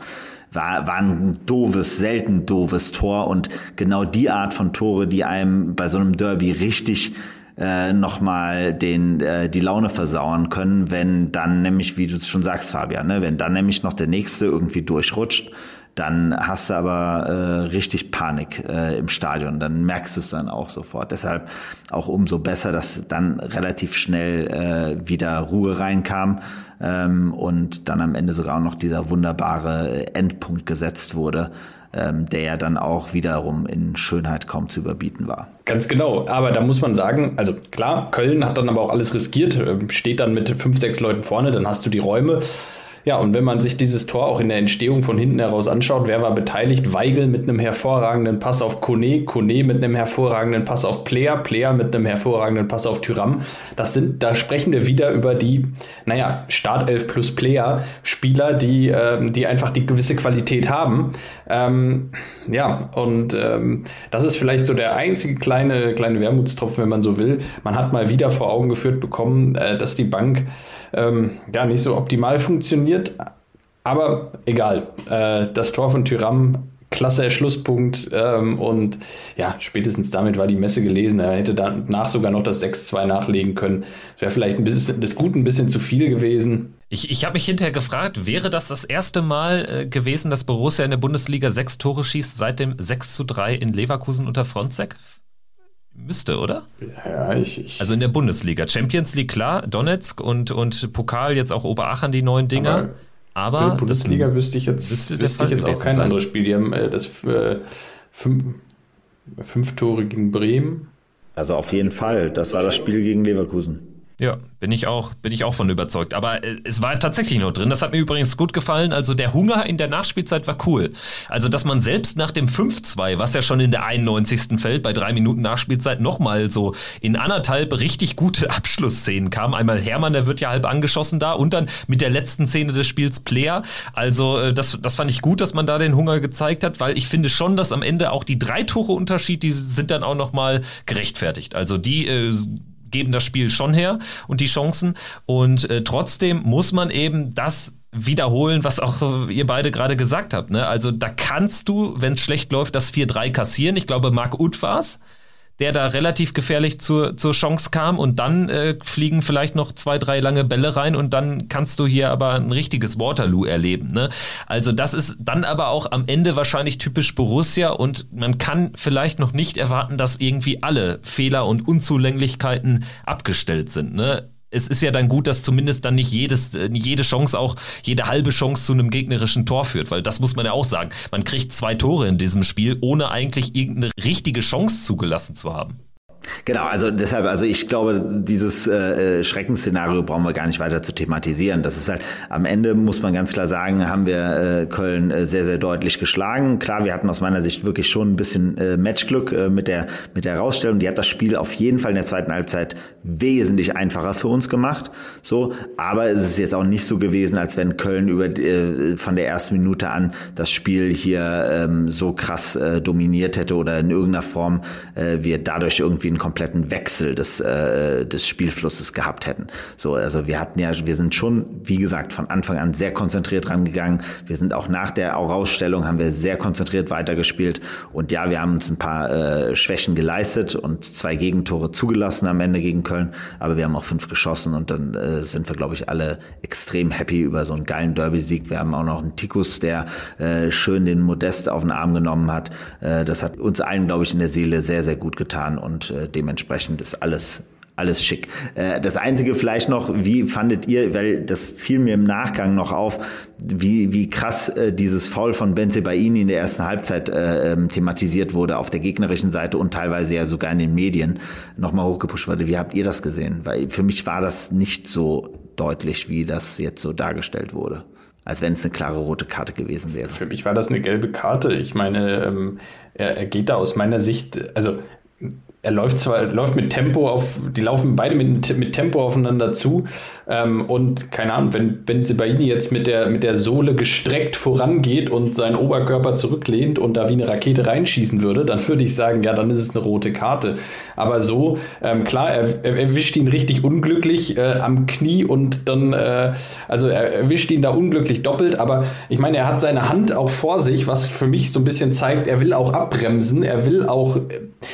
war war ein doofes, selten doofes Tor und genau die Art von Tore, die einem bei so einem Derby richtig äh, nochmal den äh, die Laune versauern können, wenn dann nämlich, wie du es schon sagst, Fabian, ne, wenn dann nämlich noch der nächste irgendwie durchrutscht dann hast du aber äh, richtig Panik äh, im Stadion. Dann merkst du es dann auch sofort. Deshalb auch umso besser, dass dann relativ schnell äh, wieder Ruhe reinkam ähm, und dann am Ende sogar auch noch dieser wunderbare Endpunkt gesetzt wurde. Ähm, der ja dann auch wiederum in Schönheit kaum zu überbieten war. Ganz genau, aber da muss man sagen, also klar, Köln hat dann aber auch alles riskiert, ähm, steht dann mit fünf, sechs Leuten vorne, dann hast du die Räume. Ja, und wenn man sich dieses Tor auch in der Entstehung von hinten heraus anschaut, wer war beteiligt? Weigel mit einem hervorragenden Pass auf Kone, Kone mit einem hervorragenden Pass auf Player, Player mit einem hervorragenden Pass auf Tyram. Das sind, da sprechen wir wieder über die, naja, Startelf plus Player, Spieler, die, ähm, die einfach die gewisse Qualität haben. Ähm, ja, und ähm, das ist vielleicht so der einzige kleine, kleine Wermutstropfen, wenn man so will. Man hat mal wieder vor Augen geführt bekommen, äh, dass die Bank ähm, ja nicht so optimal funktioniert. Aber egal. Äh, das Tor von Tyram klasse Schlusspunkt ähm, und ja, spätestens damit war die Messe gelesen. Er hätte danach sogar noch das 6-2 nachlegen können. Das wäre vielleicht ein bisschen, das Gute ein bisschen zu viel gewesen. Ich, ich habe mich hinterher gefragt, wäre das das erste Mal äh, gewesen, dass Borussia in der Bundesliga sechs Tore schießt seit dem 6 zu 3 in Leverkusen unter Fronzek? Müsste, oder? Ja, ich, ich, Also in der Bundesliga. Champions League, klar, Donetsk und, und Pokal jetzt auch Oberachern die neuen Dinger. Aber, aber Bundesliga das, wüsste ich jetzt, wüsste, wüsste ich jetzt auch kein sein. anderes Spiel. Die haben äh, das äh, fünf, fünf Tore gegen Bremen. Also auf jeden Fall. Das war das Spiel gegen Leverkusen. Ja, bin ich auch, bin ich auch von überzeugt. Aber äh, es war tatsächlich noch drin. Das hat mir übrigens gut gefallen. Also der Hunger in der Nachspielzeit war cool. Also, dass man selbst nach dem 5-2, was ja schon in der 91. fällt, bei drei Minuten Nachspielzeit nochmal so in anderthalb richtig gute Abschlussszenen kam. Einmal Hermann, der wird ja halb angeschossen da und dann mit der letzten Szene des Spiels Player. Also, äh, das, das fand ich gut, dass man da den Hunger gezeigt hat, weil ich finde schon, dass am Ende auch die drei Tore Unterschied, die sind dann auch nochmal gerechtfertigt. Also die äh, geben das Spiel schon her und die Chancen. Und äh, trotzdem muss man eben das wiederholen, was auch ihr beide gerade gesagt habt. Ne? Also da kannst du, wenn es schlecht läuft, das 4-3 kassieren. Ich glaube, Marc Uth war es der da relativ gefährlich zur, zur Chance kam und dann äh, fliegen vielleicht noch zwei, drei lange Bälle rein und dann kannst du hier aber ein richtiges Waterloo erleben. Ne? Also das ist dann aber auch am Ende wahrscheinlich typisch Borussia und man kann vielleicht noch nicht erwarten, dass irgendwie alle Fehler und Unzulänglichkeiten abgestellt sind. Ne? Es ist ja dann gut, dass zumindest dann nicht jedes, äh, jede Chance auch, jede halbe Chance zu einem gegnerischen Tor führt, weil das muss man ja auch sagen. Man kriegt zwei Tore in diesem Spiel, ohne eigentlich irgendeine richtige Chance zugelassen zu haben. Genau, also deshalb, also ich glaube, dieses äh, äh, Schreckensszenario brauchen wir gar nicht weiter zu thematisieren. Das ist halt, am Ende muss man ganz klar sagen, haben wir äh, Köln äh, sehr, sehr deutlich geschlagen. Klar, wir hatten aus meiner Sicht wirklich schon ein bisschen äh, Matchglück äh, mit der mit der Herausstellung. Die hat das Spiel auf jeden Fall in der zweiten Halbzeit wesentlich einfacher für uns gemacht. So, aber es ist jetzt auch nicht so gewesen, als wenn Köln über äh, von der ersten Minute an das Spiel hier ähm, so krass äh, dominiert hätte oder in irgendeiner Form äh, wir dadurch irgendwie einen kompletten Wechsel des, äh, des Spielflusses gehabt hätten. So, also wir hatten ja, wir sind schon, wie gesagt, von Anfang an sehr konzentriert rangegangen. Wir sind auch nach der Rausstellung haben wir sehr konzentriert weitergespielt. Und ja, wir haben uns ein paar äh, Schwächen geleistet und zwei Gegentore zugelassen am Ende gegen Köln, aber wir haben auch fünf geschossen und dann äh, sind wir, glaube ich, alle extrem happy über so einen geilen Derby-Sieg. Wir haben auch noch einen Tikus, der äh, schön den Modest auf den Arm genommen hat. Äh, das hat uns allen, glaube ich, in der Seele sehr, sehr gut getan und äh, dementsprechend ist alles alles schick. Äh, das Einzige vielleicht noch, wie fandet ihr, weil das fiel mir im Nachgang noch auf, wie, wie krass äh, dieses Foul von Benze Baini in der ersten Halbzeit äh, ähm, thematisiert wurde auf der gegnerischen Seite und teilweise ja sogar in den Medien nochmal hochgepusht wurde. Wie habt ihr das gesehen? Weil für mich war das nicht so deutlich, wie das jetzt so dargestellt wurde als wenn es eine klare rote Karte gewesen wäre. Für mich war das eine gelbe Karte. Ich meine, ähm, er, geht da aus meiner Sicht, also er läuft zwar läuft mit Tempo auf, die laufen beide mit, mit Tempo aufeinander zu. Ähm, und keine Ahnung, wenn, wenn Sebaini jetzt mit der, mit der Sohle gestreckt vorangeht und seinen Oberkörper zurücklehnt und da wie eine Rakete reinschießen würde, dann würde ich sagen, ja, dann ist es eine rote Karte. Aber so, ähm, klar, er, er erwischt ihn richtig unglücklich äh, am Knie und dann, äh, also er erwischt ihn da unglücklich doppelt. Aber ich meine, er hat seine Hand auch vor sich, was für mich so ein bisschen zeigt, er will auch abbremsen, er will auch,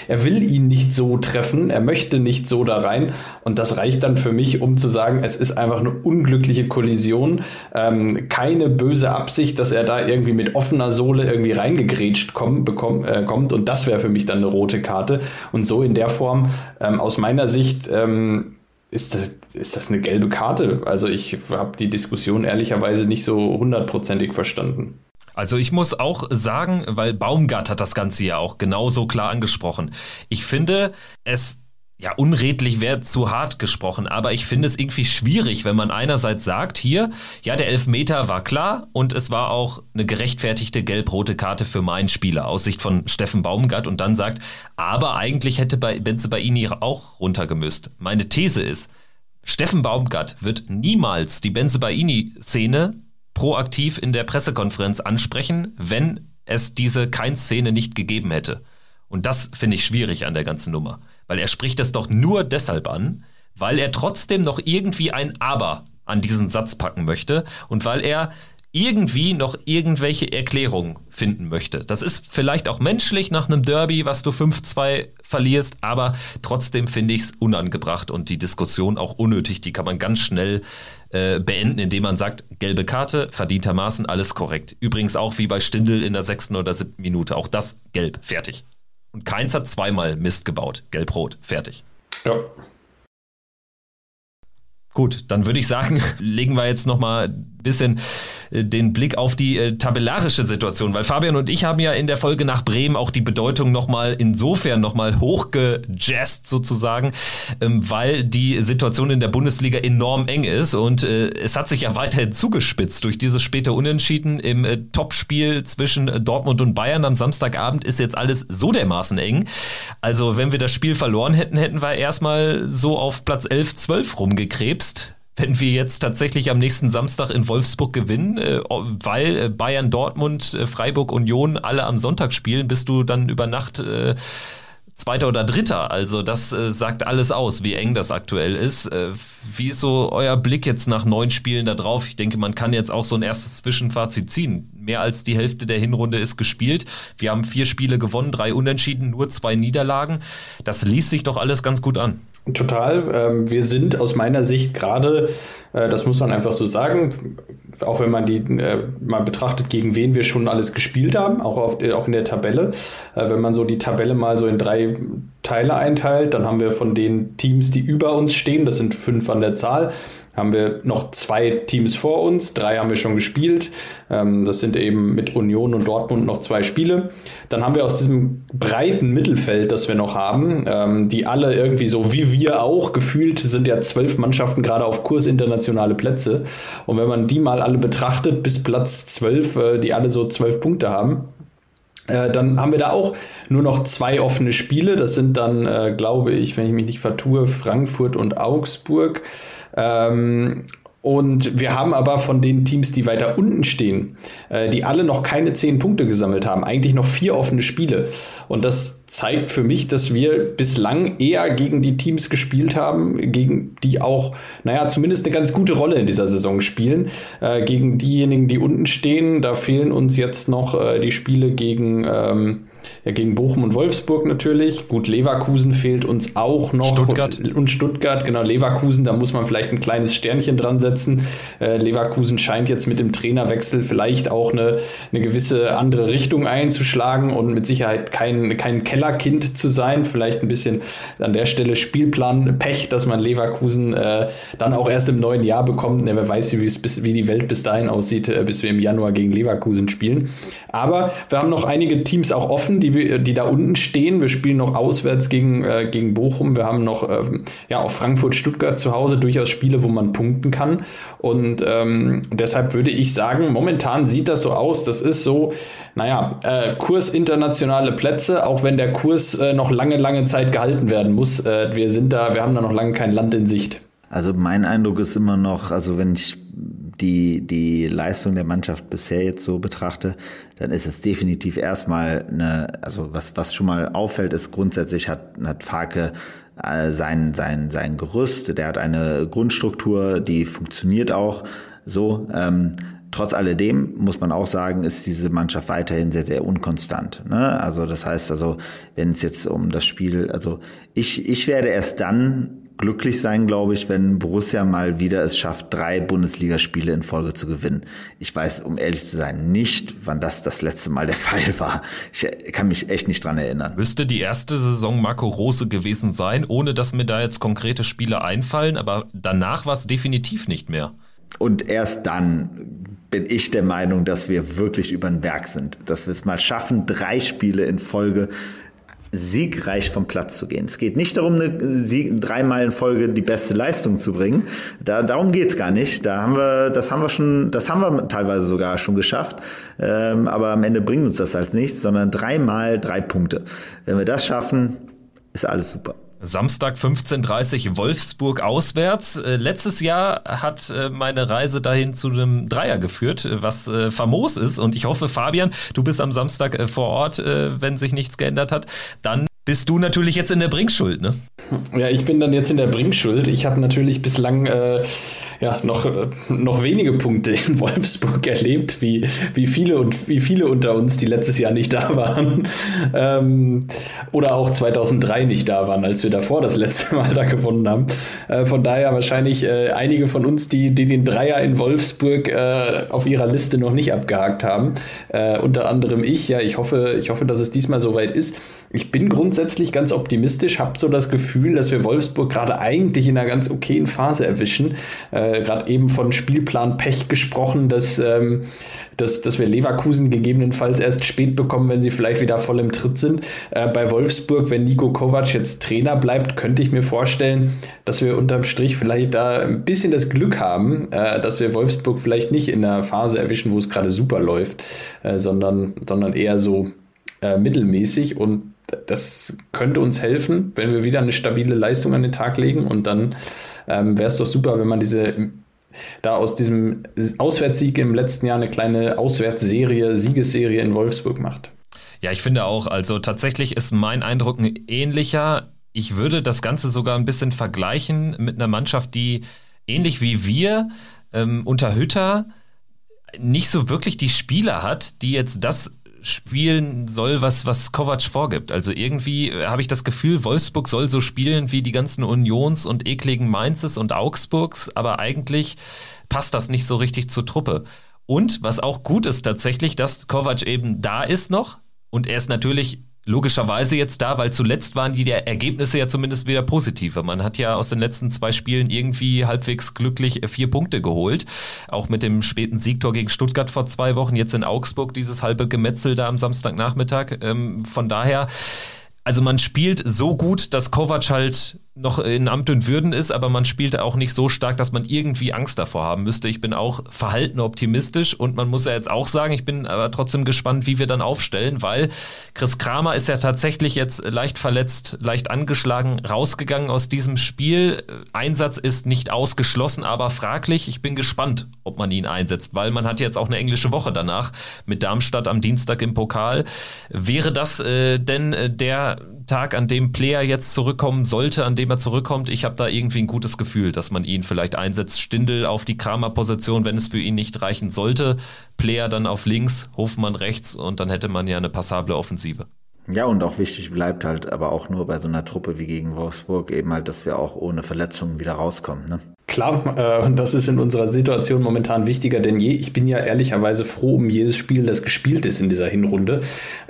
er will ihn nicht so treffen, er möchte nicht so da rein. Und das reicht dann für mich, um zu sagen, es ist einfach eine unglückliche Kollision. Ähm, keine böse Absicht, dass er da irgendwie mit offener Sohle irgendwie reingegrätscht kommt, bekommt, äh, kommt. Und das wäre für mich dann eine rote Karte. Und so in der Form, ähm, aus meiner Sicht, ähm, ist das, ist das eine gelbe Karte? Also ich habe die Diskussion ehrlicherweise nicht so hundertprozentig verstanden. Also ich muss auch sagen, weil Baumgart hat das Ganze ja auch genauso klar angesprochen. Ich finde es ja, unredlich wäre zu hart gesprochen, aber ich finde es irgendwie schwierig, wenn man einerseits sagt, hier, ja, der Elfmeter war klar und es war auch eine gerechtfertigte gelb-rote Karte für meinen Spieler aus Sicht von Steffen Baumgart und dann sagt, aber eigentlich hätte bei Benze Baini auch runtergemüsst. Meine These ist, Steffen Baumgart wird niemals die Benze Baini-Szene proaktiv in der Pressekonferenz ansprechen, wenn es diese Kein-Szene nicht gegeben hätte. Und das finde ich schwierig an der ganzen Nummer. Weil er spricht es doch nur deshalb an, weil er trotzdem noch irgendwie ein Aber an diesen Satz packen möchte und weil er irgendwie noch irgendwelche Erklärungen finden möchte. Das ist vielleicht auch menschlich nach einem Derby, was du 5-2 verlierst, aber trotzdem finde ich es unangebracht und die Diskussion auch unnötig. Die kann man ganz schnell äh, beenden, indem man sagt, gelbe Karte, verdientermaßen alles korrekt. Übrigens auch wie bei Stindl in der sechsten oder siebten Minute. Auch das gelb, fertig. Und Keins hat zweimal Mist gebaut. Gelb-Rot. Fertig. Ja. Gut, dann würde ich sagen, legen wir jetzt noch mal ein bisschen den Blick auf die äh, tabellarische Situation, weil Fabian und ich haben ja in der Folge nach Bremen auch die Bedeutung nochmal insofern nochmal hochgejazzt sozusagen, ähm, weil die Situation in der Bundesliga enorm eng ist. Und äh, es hat sich ja weiterhin zugespitzt durch dieses späte Unentschieden im äh, Topspiel zwischen äh, Dortmund und Bayern. Am Samstagabend ist jetzt alles so dermaßen eng. Also wenn wir das Spiel verloren hätten, hätten wir erstmal so auf Platz 11, 12 rumgekrebst wenn wir jetzt tatsächlich am nächsten Samstag in Wolfsburg gewinnen, äh, weil äh, Bayern, Dortmund, äh, Freiburg, Union alle am Sonntag spielen, bist du dann über Nacht äh, Zweiter oder Dritter. Also das äh, sagt alles aus, wie eng das aktuell ist. Äh, wie ist so euer Blick jetzt nach neun Spielen da drauf? Ich denke, man kann jetzt auch so ein erstes Zwischenfazit ziehen. Mehr als die Hälfte der Hinrunde ist gespielt. Wir haben vier Spiele gewonnen, drei Unentschieden, nur zwei Niederlagen. Das liest sich doch alles ganz gut an. Total. Ähm, wir sind aus meiner Sicht gerade, das muss man einfach so sagen, auch wenn man die äh, mal betrachtet, gegen wen wir schon alles gespielt haben, auch, auf, auch in der Tabelle. Äh, wenn man so die Tabelle mal so in drei Teile einteilt, dann haben wir von den Teams, die über uns stehen, das sind fünf an der Zahl, haben wir noch zwei Teams vor uns, drei haben wir schon gespielt. Ähm, das sind eben mit Union und Dortmund noch zwei Spiele. Dann haben wir aus diesem breiten Mittelfeld, das wir noch haben, ähm, die alle irgendwie so wie wir auch gefühlt sind ja zwölf Mannschaften gerade auf Kurs internationale Plätze. Und wenn man die mal alle betrachtet, bis Platz zwölf, äh, die alle so zwölf Punkte haben, äh, dann haben wir da auch nur noch zwei offene Spiele. Das sind dann, äh, glaube ich, wenn ich mich nicht vertue, Frankfurt und Augsburg. Ähm, und wir haben aber von den Teams, die weiter unten stehen, äh, die alle noch keine zehn Punkte gesammelt haben, eigentlich noch vier offene Spiele. Und das zeigt für mich, dass wir bislang eher gegen die Teams gespielt haben, gegen die auch, naja, zumindest eine ganz gute Rolle in dieser Saison spielen. Äh, gegen diejenigen, die unten stehen, da fehlen uns jetzt noch äh, die Spiele gegen. Ähm, ja, gegen Bochum und Wolfsburg natürlich. Gut, Leverkusen fehlt uns auch noch. Stuttgart. Und Stuttgart, genau. Leverkusen, da muss man vielleicht ein kleines Sternchen dran setzen. Äh, Leverkusen scheint jetzt mit dem Trainerwechsel vielleicht auch eine, eine gewisse andere Richtung einzuschlagen und mit Sicherheit kein, kein Kellerkind zu sein. Vielleicht ein bisschen an der Stelle Spielplan Pech, dass man Leverkusen äh, dann auch erst im neuen Jahr bekommt. Ne, wer weiß, wie, bis, wie die Welt bis dahin aussieht, äh, bis wir im Januar gegen Leverkusen spielen. Aber wir haben noch einige Teams auch offen die, die da unten stehen. Wir spielen noch auswärts gegen, äh, gegen Bochum. Wir haben noch ähm, ja, auch Frankfurt, Stuttgart zu Hause durchaus Spiele, wo man punkten kann. Und ähm, deshalb würde ich sagen, momentan sieht das so aus. Das ist so, naja, äh, Kurs internationale Plätze, auch wenn der Kurs äh, noch lange, lange Zeit gehalten werden muss. Äh, wir sind da, wir haben da noch lange kein Land in Sicht. Also mein Eindruck ist immer noch, also wenn ich die, die Leistung der Mannschaft bisher jetzt so betrachte, dann ist es definitiv erstmal eine, also was, was schon mal auffällt, ist grundsätzlich hat, hat Farke äh, sein, sein, sein Gerüst, der hat eine Grundstruktur, die funktioniert auch so. Ähm, Trotz alledem muss man auch sagen, ist diese Mannschaft weiterhin sehr, sehr unkonstant. Ne? Also das heißt also, wenn es jetzt um das Spiel, also ich, ich werde erst dann glücklich sein, glaube ich, wenn Borussia mal wieder es schafft, drei Bundesligaspiele in Folge zu gewinnen. Ich weiß, um ehrlich zu sein, nicht, wann das das letzte Mal der Fall war. Ich kann mich echt nicht dran erinnern. Müsste die erste Saison Marco Rose gewesen sein, ohne dass mir da jetzt konkrete Spiele einfallen, aber danach war es definitiv nicht mehr. Und erst dann bin ich der Meinung, dass wir wirklich über den Berg sind, dass wir es mal schaffen, drei Spiele in Folge siegreich vom Platz zu gehen. Es geht nicht darum, eine Sieg, dreimal in Folge die beste Leistung zu bringen. Da, darum geht's gar nicht. Da haben wir, das haben wir schon, das haben wir teilweise sogar schon geschafft. Ähm, aber am Ende bringt uns das als nichts, sondern dreimal drei Punkte. Wenn wir das schaffen, ist alles super. Samstag 15.30 Wolfsburg auswärts. Äh, letztes Jahr hat äh, meine Reise dahin zu einem Dreier geführt, äh, was famos ist. Und ich hoffe, Fabian, du bist am Samstag vor Ort, wenn sich nichts geändert hat. Dann bist du natürlich jetzt in der Bringschuld, ne? Ja, ich bin dann jetzt in der Bringschuld. Ich habe natürlich bislang ja, noch, noch wenige Punkte in Wolfsburg erlebt, wie, wie, viele und, wie viele unter uns, die letztes Jahr nicht da waren. Ähm, oder auch 2003 nicht da waren, als wir davor das letzte Mal da gewonnen haben. Äh, von daher wahrscheinlich äh, einige von uns, die, die den Dreier in Wolfsburg äh, auf ihrer Liste noch nicht abgehakt haben. Äh, unter anderem ich. Ja, ich hoffe, ich hoffe, dass es diesmal soweit ist. Ich bin grundsätzlich ganz optimistisch, habe so das Gefühl, dass wir Wolfsburg gerade eigentlich in einer ganz okayen Phase erwischen. Äh, gerade eben von Spielplan Pech gesprochen, dass, ähm, dass, dass wir Leverkusen gegebenenfalls erst spät bekommen, wenn sie vielleicht wieder voll im Tritt sind. Äh, bei Wolfsburg, wenn Nico Kovac jetzt Trainer bleibt, könnte ich mir vorstellen, dass wir unterm Strich vielleicht da ein bisschen das Glück haben, äh, dass wir Wolfsburg vielleicht nicht in der Phase erwischen, wo es gerade super läuft, äh, sondern, sondern eher so äh, mittelmäßig und das könnte uns helfen, wenn wir wieder eine stabile Leistung an den Tag legen und dann ähm, wäre es doch super, wenn man diese da aus diesem Auswärtssieg im letzten Jahr eine kleine Auswärtsserie, Siegesserie in Wolfsburg macht. Ja, ich finde auch, also tatsächlich ist mein Eindruck ein ähnlicher. Ich würde das Ganze sogar ein bisschen vergleichen mit einer Mannschaft, die ähnlich wie wir ähm, unter Hütter nicht so wirklich die Spieler hat, die jetzt das spielen soll, was, was Kovac vorgibt. Also irgendwie äh, habe ich das Gefühl, Wolfsburg soll so spielen wie die ganzen Unions und ekligen Mainzes und Augsburgs, aber eigentlich passt das nicht so richtig zur Truppe. Und was auch gut ist tatsächlich, dass Kovac eben da ist noch und er ist natürlich logischerweise jetzt da, weil zuletzt waren die Ergebnisse ja zumindest wieder positiver. Man hat ja aus den letzten zwei Spielen irgendwie halbwegs glücklich vier Punkte geholt. Auch mit dem späten Siegtor gegen Stuttgart vor zwei Wochen, jetzt in Augsburg dieses halbe Gemetzel da am Samstagnachmittag. Ähm, von daher, also man spielt so gut, dass Kovac halt noch in Amt und Würden ist, aber man spielt auch nicht so stark, dass man irgendwie Angst davor haben müsste. Ich bin auch verhalten optimistisch und man muss ja jetzt auch sagen, ich bin aber trotzdem gespannt, wie wir dann aufstellen, weil Chris Kramer ist ja tatsächlich jetzt leicht verletzt, leicht angeschlagen rausgegangen aus diesem Spiel. Einsatz ist nicht ausgeschlossen, aber fraglich. Ich bin gespannt, ob man ihn einsetzt, weil man hat jetzt auch eine englische Woche danach mit Darmstadt am Dienstag im Pokal. Wäre das äh, denn äh, der Tag, an dem Player jetzt zurückkommen sollte, an dem er zurückkommt, ich habe da irgendwie ein gutes Gefühl, dass man ihn vielleicht einsetzt. Stindel auf die Kramer-Position, wenn es für ihn nicht reichen sollte. Player dann auf links, Hofmann rechts und dann hätte man ja eine passable Offensive. Ja, und auch wichtig bleibt halt, aber auch nur bei so einer Truppe wie gegen Wolfsburg eben halt, dass wir auch ohne Verletzungen wieder rauskommen. Ne? Klar, äh, das ist in unserer Situation momentan wichtiger denn je. Ich bin ja ehrlicherweise froh um jedes Spiel, das gespielt ist in dieser Hinrunde.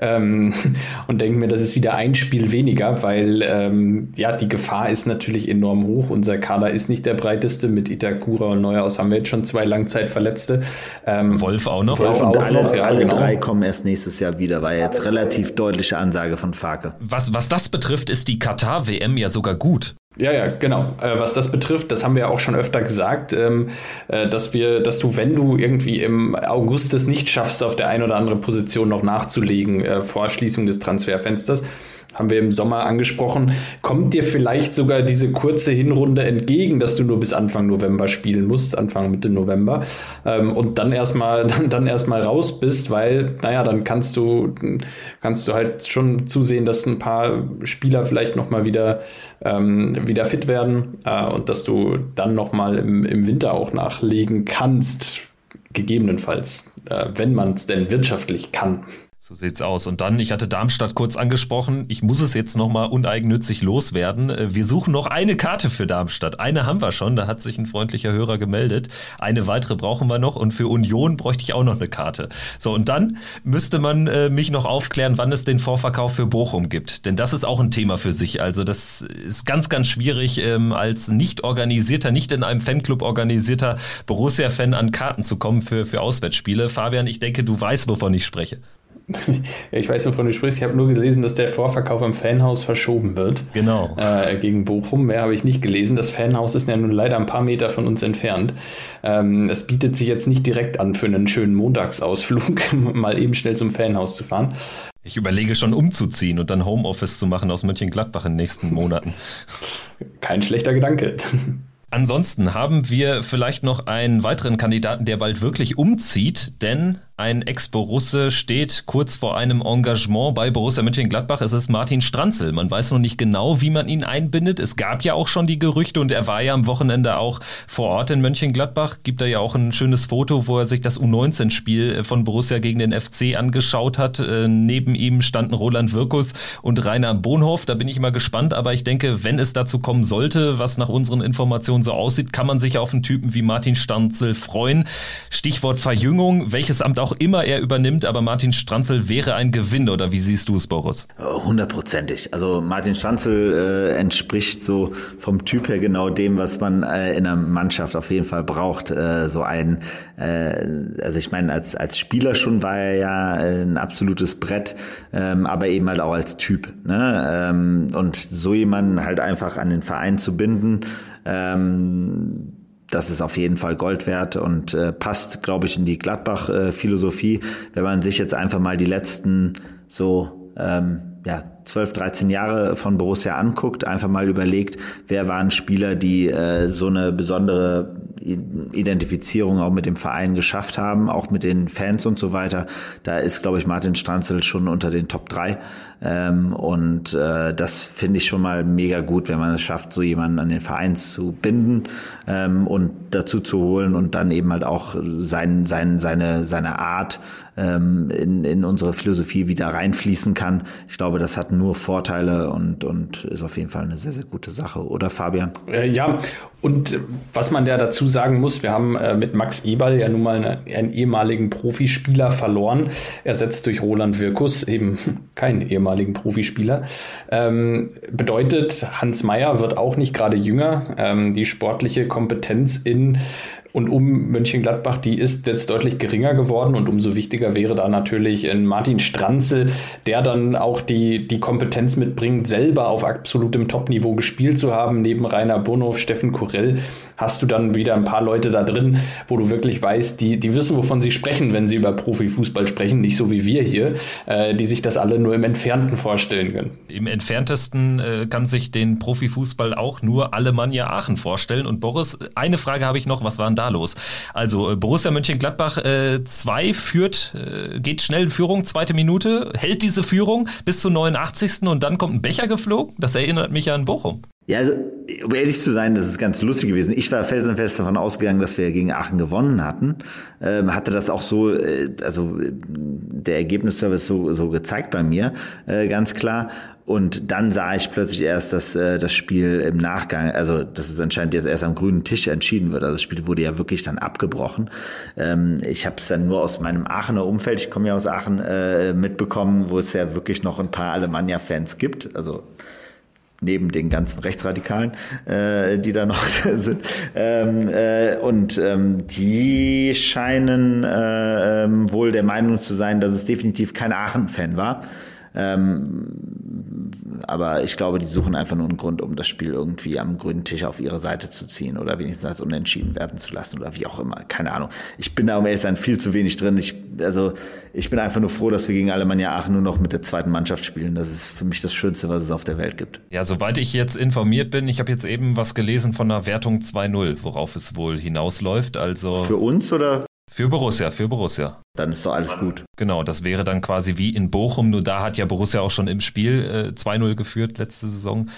Ähm, und denke mir, das ist wieder ein Spiel weniger, weil ähm, ja, die Gefahr ist natürlich enorm hoch. Unser Kader ist nicht der breiteste. Mit Itakura und Neuhaus haben wir jetzt schon zwei Langzeitverletzte. Ähm, Wolf auch noch. Wolf und auch alle, noch, ja, alle genau. drei kommen erst nächstes Jahr wieder, war jetzt relativ deutliche Ansage von Farke. Was, was das betrifft, ist die Katar-WM ja sogar gut. Ja, ja, genau. Äh, was das betrifft, das haben wir ja auch schon öfter gesagt, ähm, äh, dass wir, dass du, wenn du irgendwie im August es nicht schaffst, auf der einen oder anderen Position noch nachzulegen äh, vor Schließung des Transferfensters, haben wir im Sommer angesprochen, kommt dir vielleicht sogar diese kurze Hinrunde entgegen, dass du nur bis Anfang November spielen musst, Anfang Mitte November, ähm, und dann erstmal dann, dann erstmal raus bist, weil, naja, dann kannst du, kannst du halt schon zusehen, dass ein paar Spieler vielleicht nochmal wieder, ähm, wieder fit werden äh, und dass du dann nochmal im, im Winter auch nachlegen kannst, gegebenenfalls, äh, wenn man es denn wirtschaftlich kann. So sieht's aus. Und dann, ich hatte Darmstadt kurz angesprochen, ich muss es jetzt nochmal uneigennützig loswerden. Äh, wir suchen noch eine Karte für Darmstadt. Eine haben wir schon, da hat sich ein freundlicher Hörer gemeldet. Eine weitere brauchen wir noch und für Union bräuchte ich auch noch eine Karte. So, und dann müsste man äh, mich noch aufklären, wann es den Vorverkauf für Bochum gibt. Denn das ist auch ein Thema für sich. Also das ist ganz, ganz schwierig, ähm, als nicht organisierter, nicht in einem Fanclub organisierter Borussia-Fan an Karten zu kommen für, für Auswärtsspiele. Fabian, ich denke, du weißt, wovon ich spreche. Ich weiß, wovon du sprichst. Ich habe nur gelesen, dass der Vorverkauf im Fanhaus verschoben wird. Genau. Äh, gegen Bochum. Mehr habe ich nicht gelesen. Das Fanhaus ist ja nun leider ein paar Meter von uns entfernt. Ähm, es bietet sich jetzt nicht direkt an, für einen schönen Montagsausflug mal eben schnell zum Fanhaus zu fahren. Ich überlege schon umzuziehen und dann Homeoffice zu machen aus Mönchengladbach in den nächsten Monaten. Kein schlechter Gedanke. Ansonsten haben wir vielleicht noch einen weiteren Kandidaten, der bald wirklich umzieht, denn ein Ex-Borusse steht kurz vor einem Engagement bei Borussia Mönchengladbach. Es ist Martin Stranzel. Man weiß noch nicht genau, wie man ihn einbindet. Es gab ja auch schon die Gerüchte und er war ja am Wochenende auch vor Ort in Mönchengladbach. Gibt da ja auch ein schönes Foto, wo er sich das U19-Spiel von Borussia gegen den FC angeschaut hat. Äh, neben ihm standen Roland Wirkus und Rainer Bohnhoff. Da bin ich mal gespannt. Aber ich denke, wenn es dazu kommen sollte, was nach unseren Informationen so aussieht, kann man sich auf einen Typen wie Martin Stranzel freuen. Stichwort Verjüngung. Welches Amt auch auch immer er übernimmt, aber Martin Stranzel wäre ein Gewinn, oder wie siehst du es, Boris? Hundertprozentig. Also Martin Stranzel äh, entspricht so vom Typ her genau dem, was man äh, in einer Mannschaft auf jeden Fall braucht. Äh, so ein, äh, also ich meine, als, als Spieler schon war er ja ein absolutes Brett, ähm, aber eben halt auch als Typ. Ne? Ähm, und so jemanden halt einfach an den Verein zu binden, ähm, das ist auf jeden Fall Gold wert und äh, passt, glaube ich, in die Gladbach-Philosophie. Wenn man sich jetzt einfach mal die letzten so ähm, ja, 12, 13 Jahre von Borussia anguckt, einfach mal überlegt, wer waren Spieler, die äh, so eine besondere Identifizierung auch mit dem Verein geschafft haben, auch mit den Fans und so weiter. Da ist, glaube ich, Martin Stranzel schon unter den Top 3. Ähm, und äh, das finde ich schon mal mega gut, wenn man es schafft, so jemanden an den Verein zu binden ähm, und dazu zu holen und dann eben halt auch sein, sein, seine, seine Art ähm, in, in unsere Philosophie wieder reinfließen kann. Ich glaube, das hat nur Vorteile und, und ist auf jeden Fall eine sehr, sehr gute Sache. Oder Fabian? Äh, ja, und was man ja dazu sagen muss, wir haben äh, mit Max Eberl ja nun mal eine, einen ehemaligen Profispieler verloren, ersetzt durch Roland Wirkus, eben keinen ehemaligen Profispieler. Ähm, bedeutet, Hans Meyer wird auch nicht gerade jünger. Ähm, die sportliche Kompetenz in und um Mönchengladbach, die ist jetzt deutlich geringer geworden und umso wichtiger wäre da natürlich ein Martin Stranzel, der dann auch die, die Kompetenz mitbringt, selber auf absolutem Top-Niveau gespielt zu haben. Neben Rainer Burnow, Steffen Kurell hast du dann wieder ein paar Leute da drin, wo du wirklich weißt, die, die wissen, wovon sie sprechen, wenn sie über Profifußball sprechen, nicht so wie wir hier, äh, die sich das alle nur im Entfernten vorstellen können. Im Entferntesten äh, kann sich den Profifußball auch nur Alemannia Aachen vorstellen. Und Boris, eine Frage habe ich noch, was waren da los? Also äh, Borussia Mönchengladbach 2 äh, führt, äh, geht schnell in Führung, zweite Minute, hält diese Führung bis zur 89. und dann kommt ein Becher geflogen. Das erinnert mich an Bochum. Ja, also, um ehrlich zu sein, das ist ganz lustig gewesen. Ich war felsenfest davon ausgegangen, dass wir gegen Aachen gewonnen hatten. Ähm, hatte das auch so, äh, also der Ergebnisservice so, so gezeigt bei mir, äh, ganz klar. Und dann sah ich plötzlich erst, dass äh, das Spiel im Nachgang, also dass es anscheinend jetzt erst am grünen Tisch entschieden wird. Also das Spiel wurde ja wirklich dann abgebrochen. Ähm, ich habe es dann nur aus meinem Aachener Umfeld, ich komme ja aus Aachen, äh, mitbekommen, wo es ja wirklich noch ein paar Alemannia-Fans gibt. Also neben den ganzen Rechtsradikalen, äh, die da noch sind. Ähm, äh, und ähm, die scheinen äh, ähm, wohl der Meinung zu sein, dass es definitiv kein Aachen-Fan war. Ähm, aber ich glaube, die suchen einfach nur einen Grund, um das Spiel irgendwie am grünen Tisch auf ihre Seite zu ziehen oder wenigstens als unentschieden werden zu lassen oder wie auch immer. Keine Ahnung. Ich bin da um ehrlich sein viel zu wenig drin. Ich, also, ich bin einfach nur froh, dass wir gegen Alemannia Aachen nur noch mit der zweiten Mannschaft spielen. Das ist für mich das Schönste, was es auf der Welt gibt. Ja, soweit ich jetzt informiert bin, ich habe jetzt eben was gelesen von einer Wertung 2-0, worauf es wohl hinausläuft. Also für uns oder? Für Borussia, für Borussia. Dann ist doch alles gut. Genau, das wäre dann quasi wie in Bochum, nur da hat ja Borussia auch schon im Spiel äh, 2-0 geführt letzte Saison.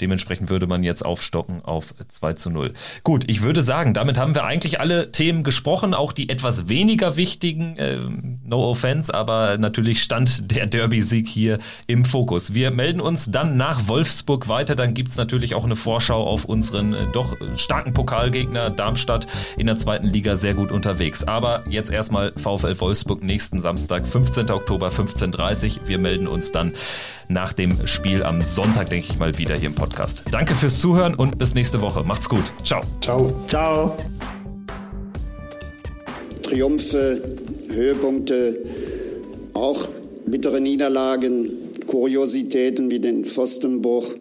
Dementsprechend würde man jetzt aufstocken auf 2 zu 0. Gut, ich würde sagen, damit haben wir eigentlich alle Themen gesprochen, auch die etwas weniger wichtigen. Äh, no offense, aber natürlich stand der Derby-Sieg hier im Fokus. Wir melden uns dann nach Wolfsburg weiter. Dann gibt es natürlich auch eine Vorschau auf unseren äh, doch starken Pokalgegner Darmstadt in der zweiten Liga sehr gut unterwegs. Aber jetzt erstmal VfL Wolfsburg nächsten Samstag, 15. Oktober, 15.30 Uhr. Wir melden uns dann nach dem Spiel am Sonntag, denke ich mal, wieder hier im Podcast. Danke fürs Zuhören und bis nächste Woche. Macht's gut. Ciao. Ciao. Ciao. Triumphe, Höhepunkte, auch bittere Niederlagen, Kuriositäten wie den Pfostenbruch.